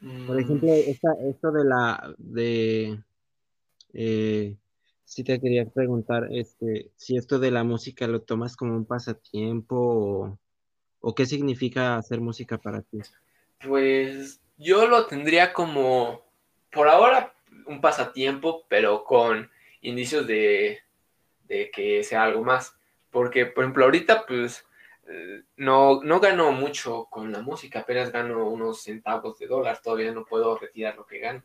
Speaker 1: Por mm. ejemplo, esto de la de eh, sí te quería preguntar, este, si esto de la música lo tomas como un pasatiempo o, qué significa hacer música para ti.
Speaker 2: Pues yo lo tendría como, por ahora, un pasatiempo, pero con indicios de, que sea algo más. Porque, por ejemplo, ahorita, pues, eh, no, no gano mucho con la música, apenas gano unos centavos de dólar, todavía no puedo retirar lo que gano.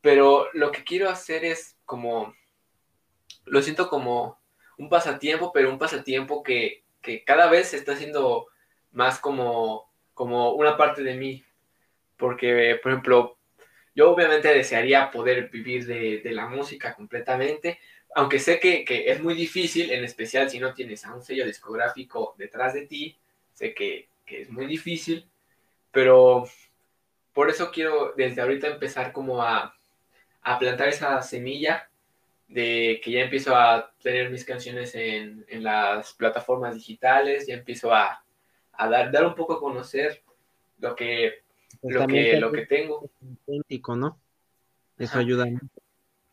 Speaker 2: Pero lo que quiero hacer es como lo siento como un pasatiempo, pero un pasatiempo que, cada vez se está haciendo más como, como una parte de mí. Porque, por ejemplo, yo obviamente desearía poder vivir de, la música completamente, aunque sé que, es muy difícil, en especial si no tienes a un sello discográfico detrás de ti, sé que, es muy difícil, pero por eso quiero desde ahorita empezar como a, a plantar esa semilla de que ya empiezo a tener mis canciones en, las plataformas digitales, ya empiezo a, dar, dar un poco a conocer lo que, pues lo que, lo que tengo.
Speaker 1: ¿no? Eso ayuda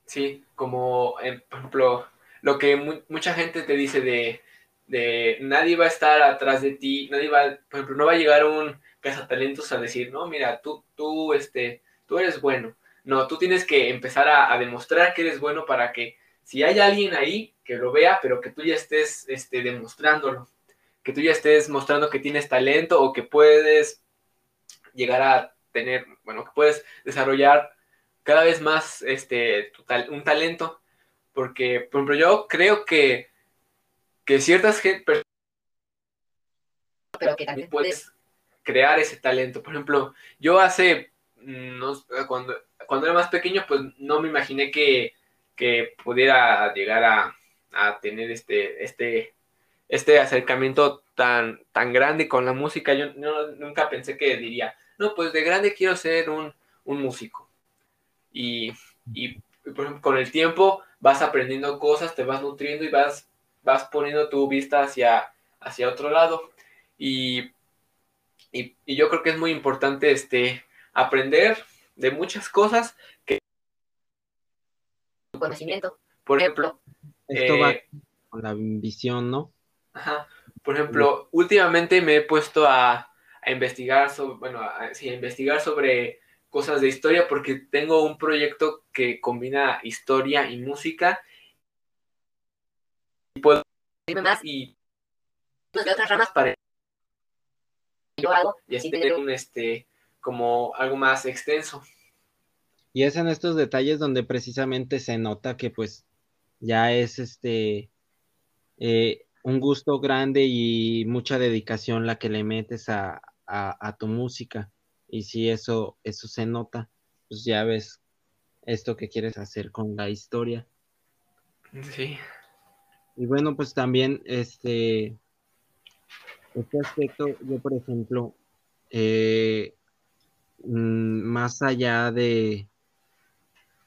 Speaker 2: Sí, como, por ejemplo, lo que mucha gente te dice de, de nadie va a estar atrás de ti, nadie va, por ejemplo, no va a llegar un cazatalentos a decir, no, mira, tú, tú, este, tú eres bueno no, tú tienes que empezar a, demostrar que eres bueno para que si hay alguien ahí que lo vea, pero que tú ya estés este, demostrándolo, que tú ya estés mostrando que tienes talento o que puedes llegar a tener, bueno, que puedes desarrollar cada vez más este, un talento. Porque, por ejemplo, yo creo que, que ciertas personas pero que también puedes crear ese talento. Por ejemplo, yo hace, mm, no, cuando, cuando era más pequeño, pues no me imaginé que, pudiera llegar a, tener este, este, este acercamiento tan, tan grande con la música. Yo nunca pensé que diría, no, pues de grande quiero ser un, músico. Y, por ejemplo, con el tiempo vas aprendiendo cosas, te vas nutriendo y vas, vas poniendo tu vista hacia, hacia otro lado. Y, yo creo que es muy importante este, aprender de muchas cosas que...
Speaker 3: Conocimiento.
Speaker 2: Por ejemplo...
Speaker 1: Esto va eh, con la visión, ¿no?
Speaker 2: Ajá. Por ejemplo, últimamente me he puesto a, investigar sobre, bueno, investigar sobre cosas de historia porque tengo un proyecto que combina historia y música. Y puedo
Speaker 3: más y de otras ramas para yo hago
Speaker 2: y así tener un este como algo más extenso.
Speaker 1: Y es en estos detalles donde precisamente se nota que pues ya es este eh, un gusto grande y mucha dedicación la que le metes a, tu música. Y si eso, eso se nota, pues ya ves esto que quieres hacer con la historia.
Speaker 2: Sí.
Speaker 1: Y bueno, pues también este, este aspecto, yo por ejemplo, eh, más allá de,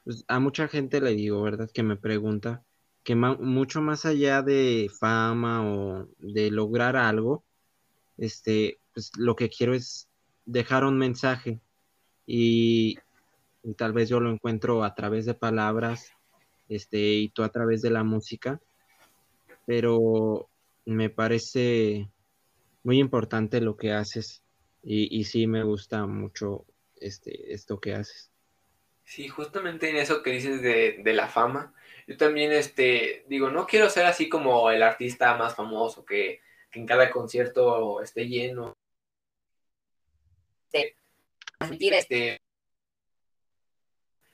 Speaker 1: pues a mucha gente le digo, ¿verdad? Que me pregunta, que mucho más allá de fama o de lograr algo, este, pues lo que quiero es dejar un mensaje y, tal vez yo lo encuentro a través de palabras, este, y tú a través de la música, pero me parece muy importante lo que haces y, y sí me gusta mucho este, esto que haces.
Speaker 2: Sí, justamente en eso que dices de, de la fama, yo también, este, digo, no quiero ser así como el artista más famoso que, en cada concierto esté lleno.
Speaker 3: Sí. este.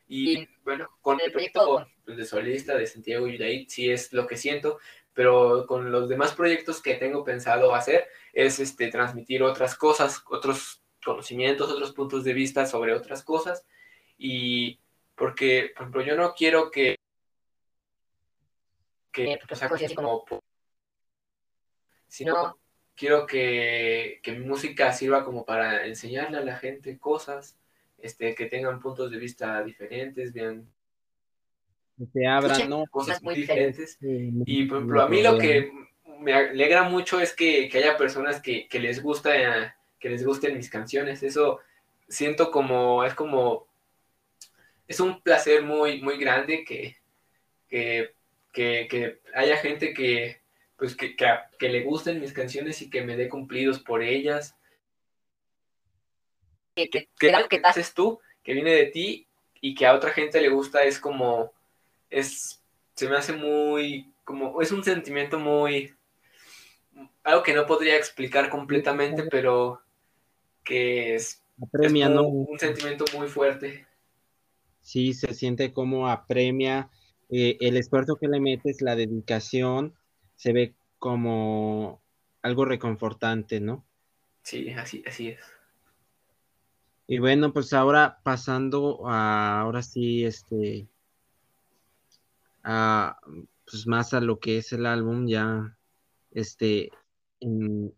Speaker 2: Y bueno, con el proyecto de solista de Santiago Yudaí sí es lo que siento, pero con los demás proyectos que tengo pensado hacer es este transmitir otras cosas, otros conocimientos, otros puntos de vista sobre otras cosas y porque, por ejemplo, yo no quiero que que, o sea, como, sino quiero que, que, mi música sirva como para enseñarle a la gente cosas, este, que tengan puntos de vista diferentes, vean
Speaker 1: se abran, ¿no?
Speaker 2: Cosas muy diferentes. Y por ejemplo, a mí lo que me alegra mucho es que, que haya personas que, que, les gusta, que les gusten mis canciones. Eso siento como, es como, es un placer muy, muy grande que, que que, haya gente que, pues, que, que, le gusten mis canciones y que me dé cumplidos por ellas.
Speaker 3: Que, que, que
Speaker 2: haces tú, que viene de ti y que a otra gente le gusta, es como, es, se me hace muy, como, es un sentimiento muy, algo que no podría explicar completamente, pero que es, un sentimiento muy fuerte.
Speaker 1: Sí, se siente como apremia eh, el esfuerzo que le metes, la dedicación, se ve como algo reconfortante, ¿no?
Speaker 2: Sí, así, así es.
Speaker 1: Y bueno, pues ahora pasando a, ahora sí, este, a, pues más a lo que es el álbum, ya, este,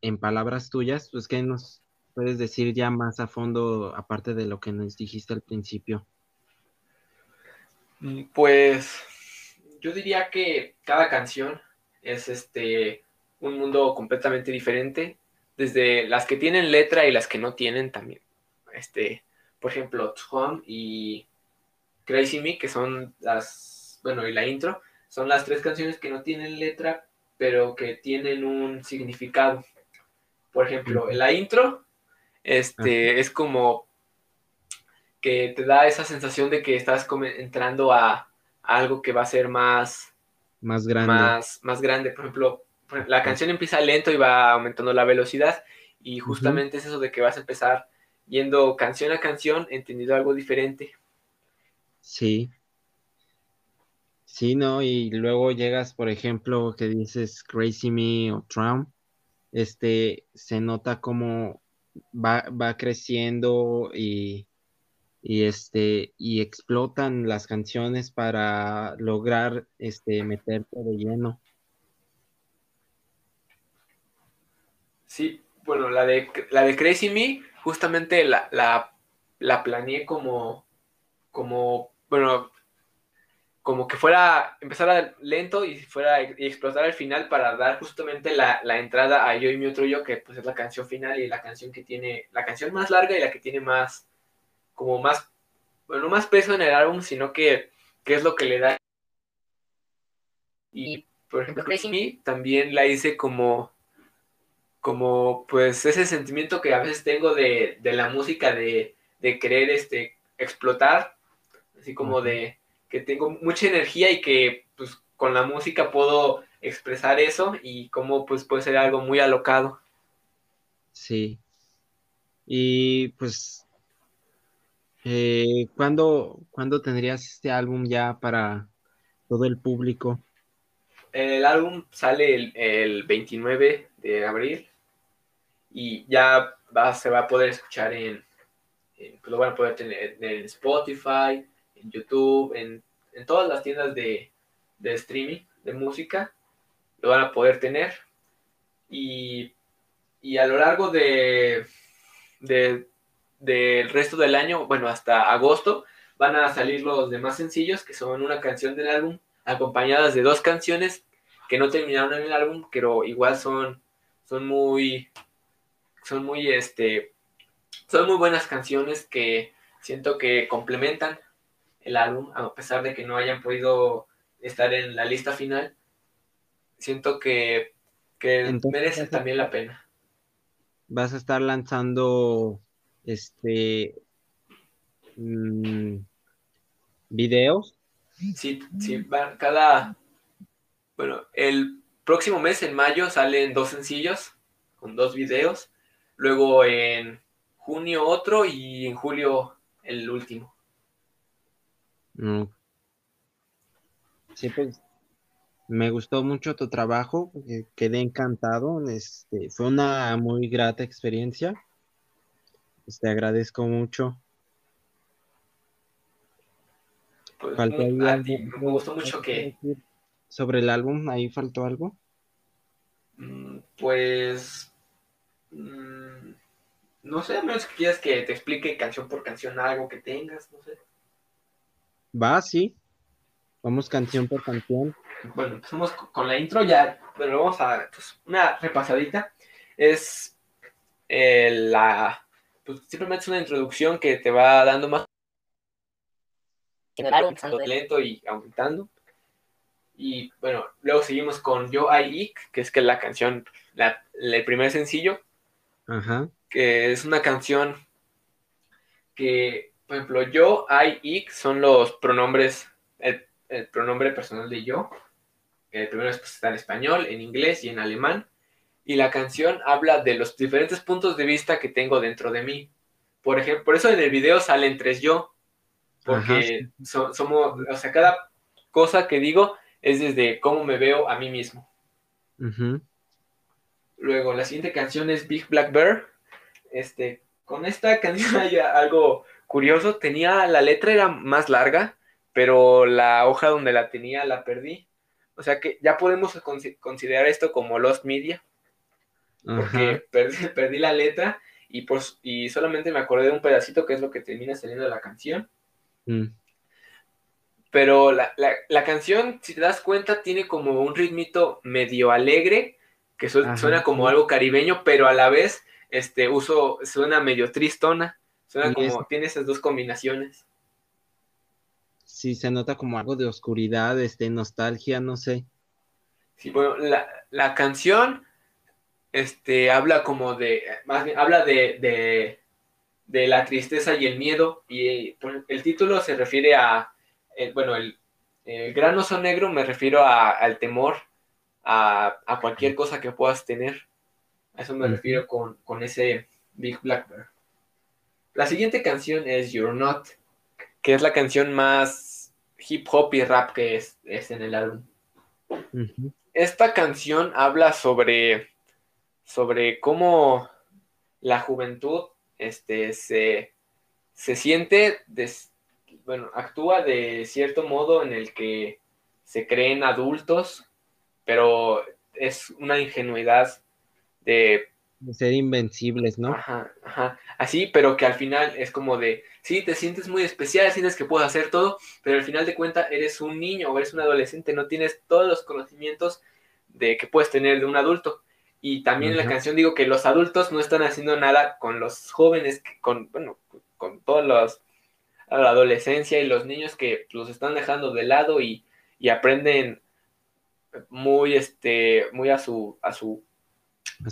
Speaker 1: en, palabras tuyas, pues, ¿qué nos puedes decir ya más a fondo, aparte de lo que nos dijiste al principio?
Speaker 2: Mm, pues yo diría que cada canción es este un mundo completamente diferente, desde las que tienen letra y las que no tienen también. Este, por ejemplo, Home y Crazy Me, que son las, bueno, y la intro, son las tres canciones que no tienen letra, pero que tienen un significado. Por ejemplo, en la intro, este, es como que te da esa sensación de que estás entrando a, algo que va a ser más,
Speaker 1: más grande.
Speaker 2: Más, más grande. Por ejemplo, la canción empieza lento y va aumentando la velocidad y justamente es eso de que vas a empezar yendo canción a canción, entendido algo diferente.
Speaker 1: Sí. Sí, ¿no? Y luego llegas, por ejemplo, que dices Crazy Me o Trump, este, se nota como va, va creciendo y y este y explotan las canciones para lograr este meterte de lleno.
Speaker 2: Sí, bueno, la de, la de Crazy Me, justamente la, la, la planeé como, como, bueno, como que fuera, empezara lento y fuera y explotar al final para dar justamente la, la, entrada a Yo y mi otro yo, que pues es la canción final y la canción que tiene, la canción más larga y la que tiene más, como más, bueno, no más peso en el álbum, sino que, que es lo que le da. Y, por ejemplo, Crazy Me también la hice como, como, pues, ese sentimiento que a veces tengo de, de la música, de, de querer, este, explotar, así como de que tengo mucha energía y que pues con la música puedo expresar eso y cómo pues puede ser algo muy alocado.
Speaker 1: Sí. Y pues, eh, ¿cuándo, ¿cuándo tendrías este álbum ya para todo el público?
Speaker 2: El álbum sale el, el 29 de abril y ya va, se va a poder escuchar en, en pues lo van a poder tener en Spotify, YouTube, en, todas las tiendas de, de, streaming de música, lo van a poder tener. Y, y a lo largo de, de, del resto del año, bueno, hasta agosto, van a salir los demás sencillos, que son una canción del álbum, acompañadas de dos canciones que no terminaron en el álbum, pero igual son, son muy, son muy, este, son muy buenas canciones que siento que complementan el álbum, a pesar de que no hayan podido estar en la lista final, siento que, que merece también la pena.
Speaker 1: Vas a estar lanzando este mmm, videos.
Speaker 2: Sí, sí, cada bueno, el próximo mes en mayo salen dos sencillos con dos videos, luego en junio otro y en julio el último.
Speaker 1: Sí, pues me gustó mucho tu trabajo, eh, quedé encantado, este, fue una muy grata experiencia. Pues, te agradezco mucho.
Speaker 2: Pues, me gustó mucho que...
Speaker 1: Sobre el álbum, ¿ahí faltó algo?
Speaker 2: Mm, pues... Mm, no sé, a menos que quieras que te explique canción por canción algo que tengas, no sé.
Speaker 1: Va, sí. Vamos canción por canción.
Speaker 2: Bueno, empezamos con la intro ya. Bueno, vamos a pues, una repasadita. Es eh, la. Pues simplemente es una introducción que te va dando más. lento y aumentando. Y bueno, luego seguimos con Yo I que es que la canción, la, el primer sencillo.
Speaker 1: Ajá.
Speaker 2: Que es una canción que por ejemplo, yo, I, ik son los pronombres, el, pronombre personal de yo. El primero es, pues, está en español, en inglés y en alemán. Y la canción habla de los diferentes puntos de vista que tengo dentro de mí. Por ejemplo, por eso en el video salen tres yo. Porque somos, o sea, cada cosa que digo es desde cómo me veo a mí mismo. Luego, la siguiente canción es Big Black Bear. Este, con esta canción hay algo curioso, tenía, la letra era más larga, pero la hoja donde la tenía la perdí. O sea que ya podemos considerar esto como Lost Media, porque perdí, la letra y, pues, y solamente me acordé de un pedacito que es lo que termina saliendo de la canción. Mm. Pero la, canción, si te das cuenta, tiene como un ritmito medio alegre, que suena como algo caribeño, pero a la vez este uso suena medio tristona. Suena como, tiene esas dos combinaciones.
Speaker 1: Sí, se nota como algo de oscuridad, este, nostalgia, no sé.
Speaker 2: Sí, bueno, la, canción, este, habla como de, más bien, habla de, de, la tristeza y el miedo, y pues, el título se refiere a, bueno, el, gran oso negro me refiero al temor, a, cualquier cosa que puedas tener. A eso me refiero con, con ese Big Black Bear. La siguiente canción es You're Not, que es la canción más hip hop y rap que es, en el álbum. Esta canción habla sobre, sobre cómo la juventud este, se, se siente, bueno, actúa de cierto modo en el que se creen adultos, pero es una ingenuidad de
Speaker 1: De ser invencibles, ¿no?
Speaker 2: Ajá, ajá. Así, pero que al final es como de, sí, te sientes muy especial, sientes que puedes hacer todo, pero al final de cuentas eres un niño o eres un adolescente, no tienes todos los conocimientos de que puedes tener de un adulto. Y también en la canción digo que los adultos no están haciendo nada con los jóvenes, con, bueno, con todos los, la adolescencia y los niños que los están dejando de lado y, y aprenden muy, este, muy a su, a su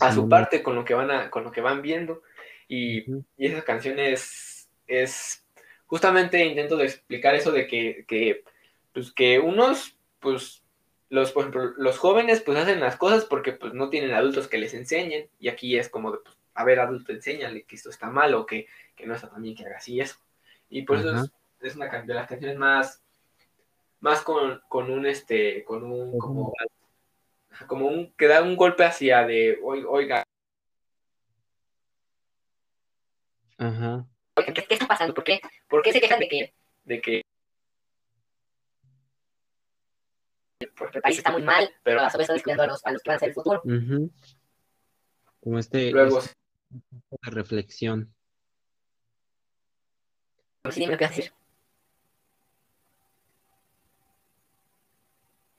Speaker 2: a su parte con lo que van a, con lo que van viendo. Y, y esa canción es, es justamente intento de explicar eso de que, que, pues que unos, pues, los, por ejemplo, los jóvenes pues hacen las cosas porque pues no tienen adultos que les enseñen. Y aquí es como de, pues, a ver, adulto, enséñale que esto está mal o que, que no está tan bien que haga así eso. Y por eso es, una de las canciones más, más con, con un, este, con un, como, como un, que da un golpe hacia de, oiga.
Speaker 1: Ajá.
Speaker 3: ¿qué, está pasando? ¿Por qué? ¿Por qué se quejan de que,
Speaker 2: de que
Speaker 3: porque el país está muy mal, pero a su vez están descuidando a los, a los que van a ser el futuro?
Speaker 1: Como este,
Speaker 2: Luego,
Speaker 1: este de reflexión.
Speaker 3: Sí, dime lo que vas a decir.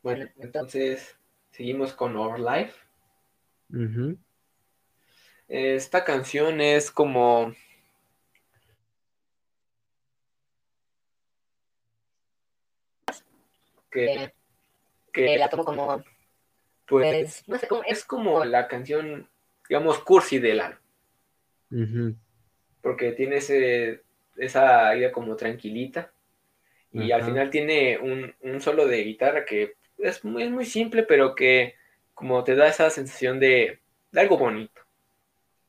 Speaker 2: Bueno, entonces Seguimos con Our Life. Esta canción es como...
Speaker 3: Que, que la tomo como...
Speaker 2: Pues, no sé cómo, es como la canción, digamos, cursi del álbum. Porque tiene ese, esa idea como tranquilita. Y al final tiene un, un, solo de guitarra que es muy, muy simple, pero que como te da esa sensación de, algo bonito.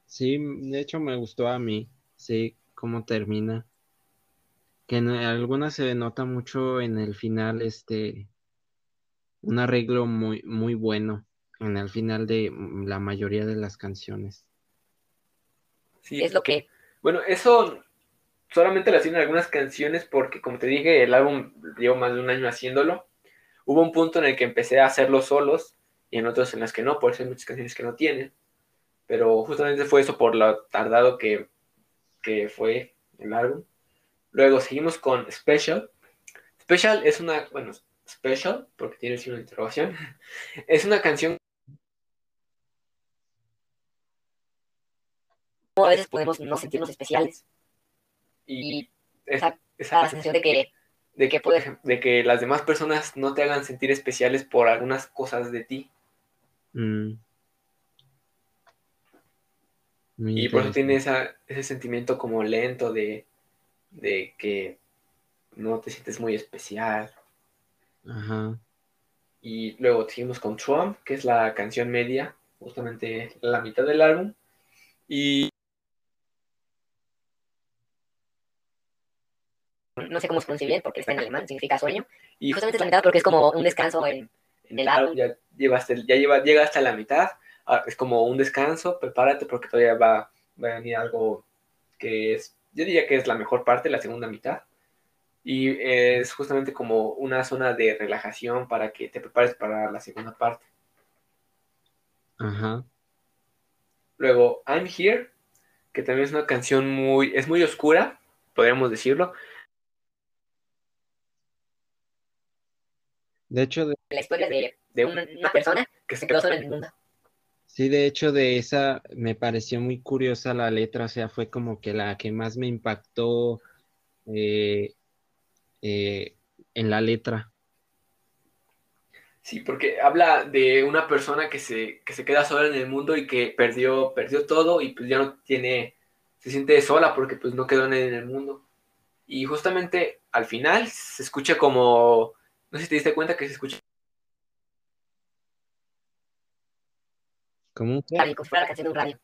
Speaker 1: Sí, de hecho me gustó a mí, sí, cómo termina. Que en algunas se nota mucho en el final, este, un arreglo muy, muy bueno en el final de la mayoría de las canciones.
Speaker 3: Sí, es lo que...
Speaker 2: Bueno, eso solamente lo hacen algunas canciones porque, como te dije, el álbum llevo más de un año haciéndolo Hubo un punto en el que empecé a hacerlo solos y en otros en las que no, por eso hay muchas canciones que no tienen. Pero justamente fue eso por lo tardado que, fue el álbum. Luego seguimos con Special. Special es una, bueno, Special, porque tiene signo de interrogación, es una canción
Speaker 3: a veces podemos no sentirnos especiales.
Speaker 2: Y,
Speaker 3: esa, esa sensación de que
Speaker 2: de que, de que las demás personas no te hagan sentir especiales por algunas cosas de ti.
Speaker 1: Mm.
Speaker 2: Y por eso tiene ese sentimiento como lento de, de que no te sientes muy especial.
Speaker 1: Ajá.
Speaker 2: Y luego seguimos con Trump, que es la canción media, justamente la mitad del álbum. Y
Speaker 3: no sé cómo se pronuncia bien porque está en alemán, significa sueño. Y justamente es la mitad porque es como un descanso en, el álbum.
Speaker 2: Ya, llevaste, ya lleva, llega hasta la mitad, ah, es como un descanso, prepárate porque todavía va, a venir algo que es, yo diría que es la mejor parte, la segunda mitad. Y es justamente como una zona de relajación para que te prepares para la segunda parte.
Speaker 1: Ajá.
Speaker 2: Luego, I'm Here, que también es una canción muy, es muy oscura, podríamos decirlo,
Speaker 1: De hecho, de...
Speaker 3: la historia de, una, persona que se quedó sola en el mundo.
Speaker 1: Sí, de hecho, de esa me pareció muy curiosa la letra, o sea, fue como que la que más me impactó eh, eh, en la letra.
Speaker 2: Sí, porque habla de una persona que se, que se queda sola en el mundo y que perdió, perdió todo y pues ya no tiene, se siente sola porque pues no quedó en el mundo. Y justamente al final se escucha como no sé si te diste cuenta que se escucha.
Speaker 1: ¿Cómo?
Speaker 3: Radio, como fuera la canción de un radio.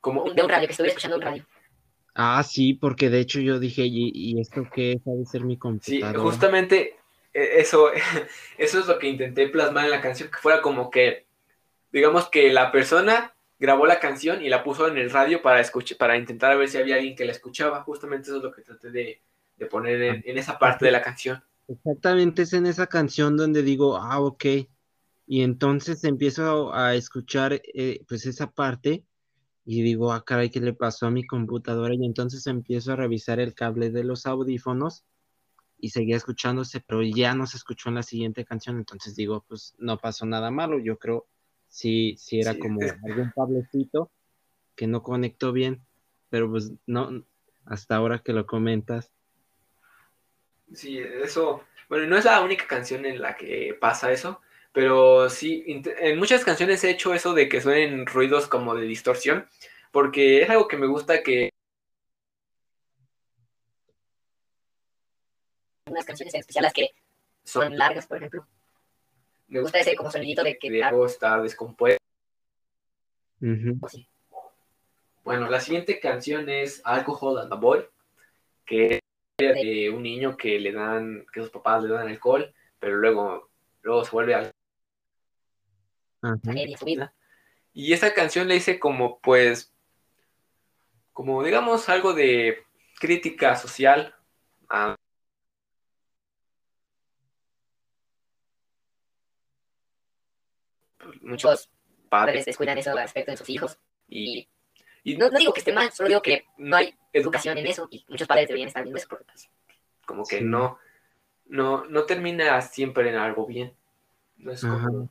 Speaker 3: Como de un radio, que estuviera escuchando un radio.
Speaker 1: Ah, sí, porque de hecho yo dije, ¿y, esto qué de ser mi computadora?
Speaker 2: Sí, justamente e, eso, eso es lo que intenté plasmar en la canción, que fuera como que, digamos que la persona grabó la canción y la puso en el radio para escuchar, para intentar ver si había alguien que la escuchaba. Justamente eso es lo que traté de, poner en, en, esa parte de la canción.
Speaker 1: Exactamente, es en esa canción donde digo, ah, ok. Y entonces empiezo a escuchar eh, pues esa parte y digo, ah, caray, ¿qué le pasó a mi computadora? Y entonces empiezo a revisar el cable de los audífonos y seguía escuchándose, pero ya no se escuchó en la siguiente canción, entonces digo, pues no pasó nada malo, yo creo sí, sí era como algún cablecito que no conectó bien, pero pues no, hasta ahora que lo comentas.
Speaker 2: Sí, eso, bueno, no es la única canción en la que pasa eso, pero sí, en muchas canciones he hecho eso de que suenen ruidos como de distorsión, porque es algo que me gusta que...
Speaker 3: Unas canciones especiales que son largas, por ejemplo. Me gusta ese como sonidito de que
Speaker 2: algo está descompuesto. Bueno, la siguiente canción es Alcohol and a Boy, que es de un niño que le dan, que sus papás le dan alcohol, pero luego, luego se vuelve a y esa canción le dice como, pues, como digamos algo de crítica social a muchos padres descuidan eso respecto de sus hijos. Y, no, digo que esté mal, solo digo que no hay educación en eso y muchos padres deberían estar viendo eso porque como que no, no, no termina siempre en algo bien. No es como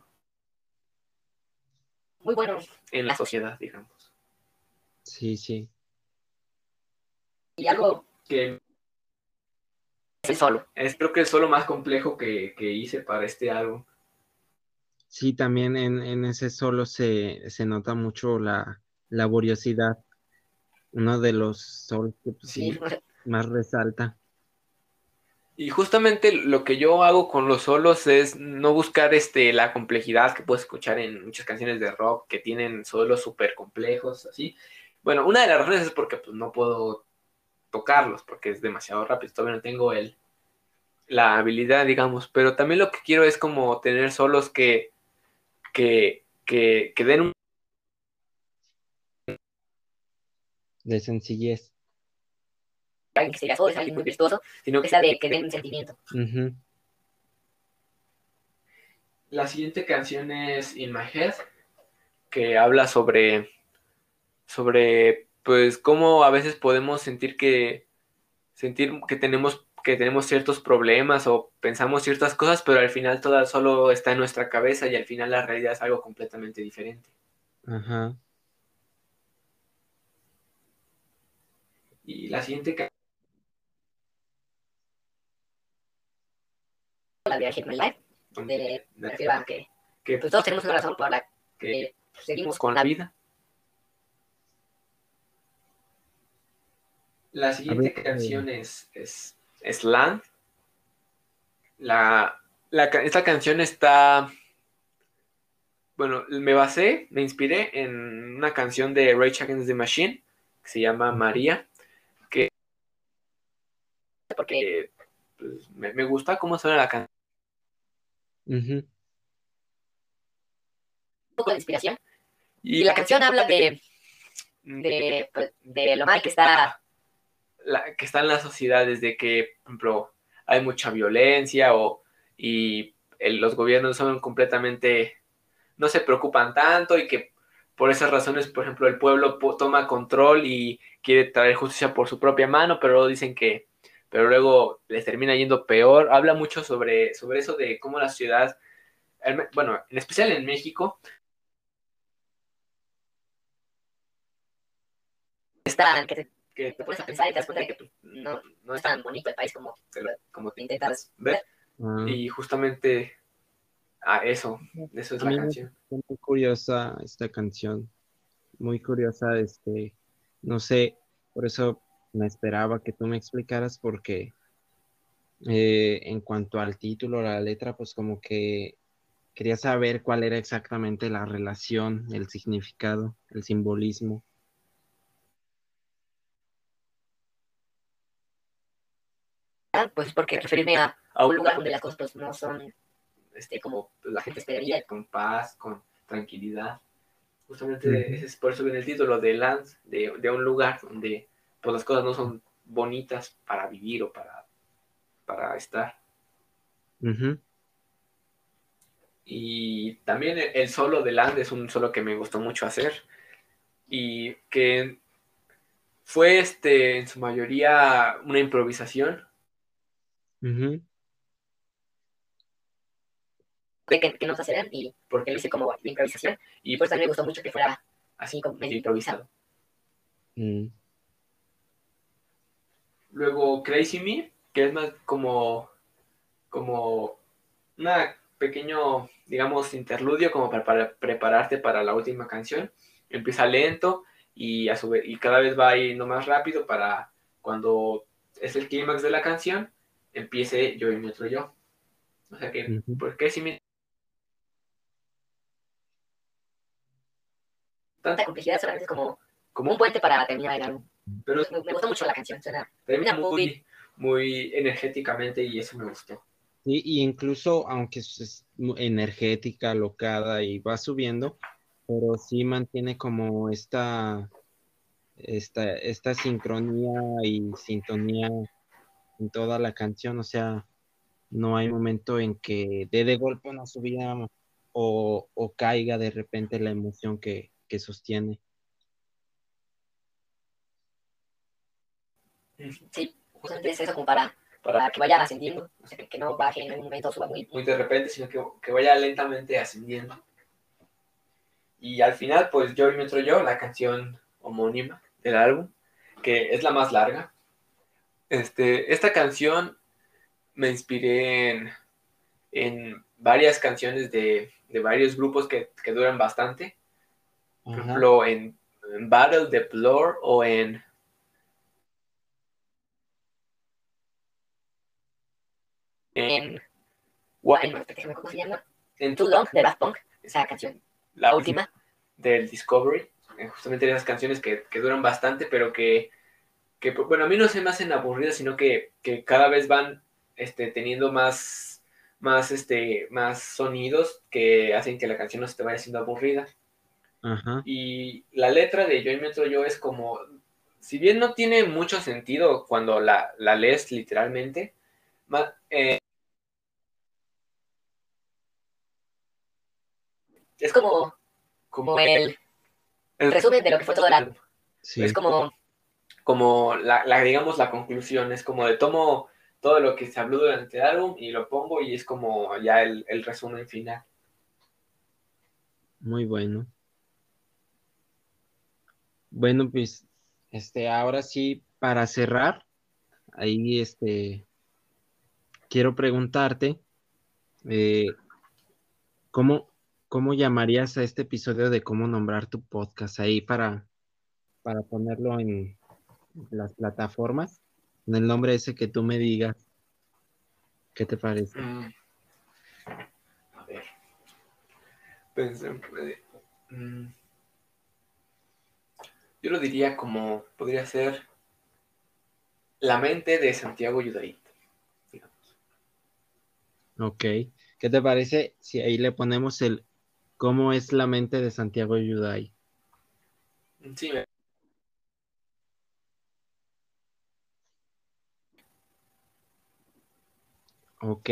Speaker 2: muy bueno en la sociedad, digamos.
Speaker 1: Sí, sí.
Speaker 3: Y algo que
Speaker 2: es el solo. Es creo que el solo más complejo que, que hice para este álbum.
Speaker 1: Sí, también en, ese solo se, nota mucho la laboriosidad. Uno de los solos que pues, más resalta.
Speaker 2: Y justamente lo que yo hago con los solos es no buscar este, la complejidad que puedes escuchar en muchas canciones de rock que tienen solos súper complejos, así. Bueno, una de las razones es porque pues, no puedo tocarlos, porque es demasiado rápido, todavía no tengo el, la habilidad, digamos, pero también lo que quiero es como tener solos que que, que, den
Speaker 1: De sencillez.
Speaker 3: que sea solo, es alguien muy vistoso, sino que sea de que den un sentimiento.
Speaker 2: La siguiente canción es In My Head, que habla sobre, sobre, pues, cómo a veces podemos sentir que, sentir que tenemos que tenemos ciertos problemas o pensamos ciertas cosas, pero al final todo solo está en nuestra cabeza y al final la realidad es algo completamente diferente. Ajá. Y la siguiente
Speaker 3: la de My Life, donde me refiero a que, que pues, todos tenemos una razón por la que seguimos con la vida.
Speaker 2: La siguiente canción es, es Slant. La, esta canción está. Bueno, me basé, me inspiré en una canción de Rage Against the Machine que se llama María. Que. Porque pues, me, gusta cómo suena la canción.
Speaker 3: Un poco de inspiración. Y, la, canción, habla de, de, pues, de lo mal que está
Speaker 2: que está en la sociedad desde que, por ejemplo, hay mucha violencia o, y los gobiernos son completamente, no se preocupan tanto y que por esas razones, por ejemplo, el pueblo toma control y quiere traer justicia por su propia mano, pero luego dicen que, pero luego les termina yendo peor. Habla mucho sobre, sobre eso de cómo la ciudad, bueno, en especial en México,
Speaker 3: está, que te pones a pensar y te das cuenta de que pues, no, no es tan bonito el país como, como te intentas ver. Ah.
Speaker 2: Y justamente a eso, eso es la canción.
Speaker 1: muy curiosa esta canción, muy curiosa, este, no sé, por eso me esperaba que tú me explicaras porque eh, en cuanto al título, la letra, pues como que quería saber cuál era exactamente la relación, el significado, el simbolismo.
Speaker 3: pues porque referirme a, a, un lugar donde las cosas pues, no son este, como la gente esperaría.
Speaker 2: Con paz, con tranquilidad. Justamente es por eso viene el título de Land, de, de, un lugar donde pues, las cosas no son bonitas para vivir o para, para estar. Y también el solo de Land es un solo que me gustó mucho hacer. Y que fue este en su mayoría una improvisación.
Speaker 3: que, que no se y porque lo hice como improvisación. Y por eso también me gustó mucho que fuera así como medio improvisado. Mm.
Speaker 2: Luego Crazy Me, que es más como, como una pequeño, digamos, interludio como para, prepararte para la última canción. Empieza lento y, a su vez, y cada vez va yendo más rápido para cuando es el clímax de la canción, empiece yo y mi otro yo. O sea que, ¿por qué si
Speaker 3: Tanta complejidad solamente es como, como un puente para terminar el álbum. Pero me, gustó mucho la canción,
Speaker 2: termina muy, muy energéticamente y eso me gustó.
Speaker 1: Sí, y incluso aunque es energética, locada y va subiendo, pero sí mantiene como esta, esta, esta sincronía y sintonía en toda la canción, o sea, no hay momento en que dé de golpe una subida o, o caiga de repente la emoción que, que sostiene.
Speaker 3: Sí, justamente es eso como para, para que vaya ascendiendo, o sea, que, no baje en algún momento, suba muy...
Speaker 2: Muy de repente, sino que, que vaya lentamente ascendiendo. Y al final, pues yo y Metro Yo, la canción homónima del álbum, que es la más larga. Este, esta canción me inspiré en, en varias canciones de, de varios grupos que, que, duran bastante. Por ejemplo, en, Battle the Blur o en
Speaker 3: en, ¿cómo se llama? En Too Long de Daft Punk, esa canción la última.
Speaker 2: del Discovery, eh, justamente esas canciones que, duran bastante, pero que, bueno, a mí no se me hacen aburridas, sino que, cada vez van este, teniendo más, más, este, más sonidos que hacen que la canción no se te vaya haciendo aburrida. Y la letra de Yo y Metro Yo es como, si bien no tiene mucho sentido cuando la, lees literalmente, eh,
Speaker 3: es como como el, resumen de lo que fue todo el álbum. Es como...
Speaker 2: Como la, digamos, la conclusión, es como de tomo todo lo que se habló durante el álbum y lo pongo y es como ya el, resumen final.
Speaker 1: Muy bueno. Bueno, pues, este, ahora sí, para cerrar, ahí, este, quiero preguntarte, eh, ¿cómo, ¿cómo llamarías a este episodio de cómo nombrar tu podcast ahí para, para ponerlo en las plataformas? En el nombre ese que tú me digas. ¿Qué te parece? Mm.
Speaker 2: A ver. Pensé, mm. Yo lo diría como podría ser la mente de Santiago digamos.
Speaker 1: Ok. ¿Qué te parece si ahí le ponemos el ¿Cómo es la mente de Santiago Yuday? Sí. Ok.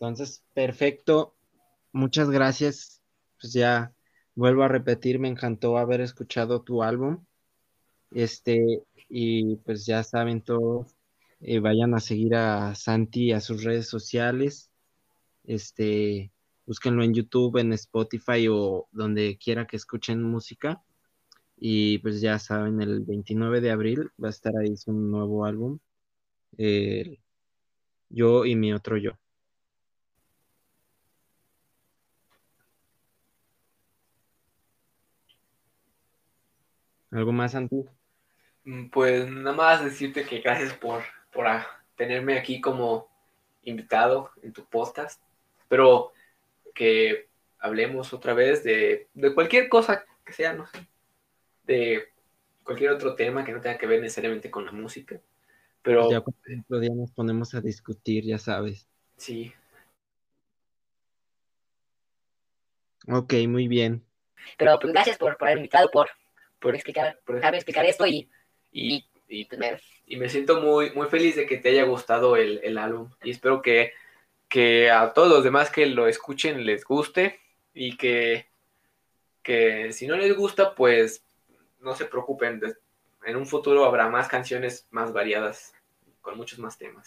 Speaker 1: Entonces, perfecto. Muchas gracias. Pues ya vuelvo a repetir, me encantó haber escuchado tu álbum. Este, y pues ya saben todos, eh, vayan a seguir a Santi a sus redes sociales. Este, Búsquenlo en YouTube, en Spotify o donde quiera que escuchen música. Y pues ya saben, el 29 de abril va a estar ahí su nuevo álbum. yo y mi otro yo. ¿Algo más, Santi?
Speaker 2: Mm, pues nada más decirte que gracias por, por tenerme aquí como invitado en tu podcast. Pero que hablemos otra vez de, cualquier cosa que sea, no sé, de cualquier otro tema que no tenga que ver necesariamente con la música. Pero
Speaker 1: ya otro día nos ponemos a discutir, ya sabes.
Speaker 2: Sí.
Speaker 1: Ok, muy bien.
Speaker 3: Pero pues, gracias por, por haber invitado, por, por explicar, por dejarme explicar esto y, y,
Speaker 2: y, pues, me... y me siento muy, muy feliz de que te haya gustado el, el álbum y espero que que a todos los demás que lo escuchen les guste y que, que si no les gusta, pues no se preocupen. En un futuro habrá más canciones más variadas con muchos más temas.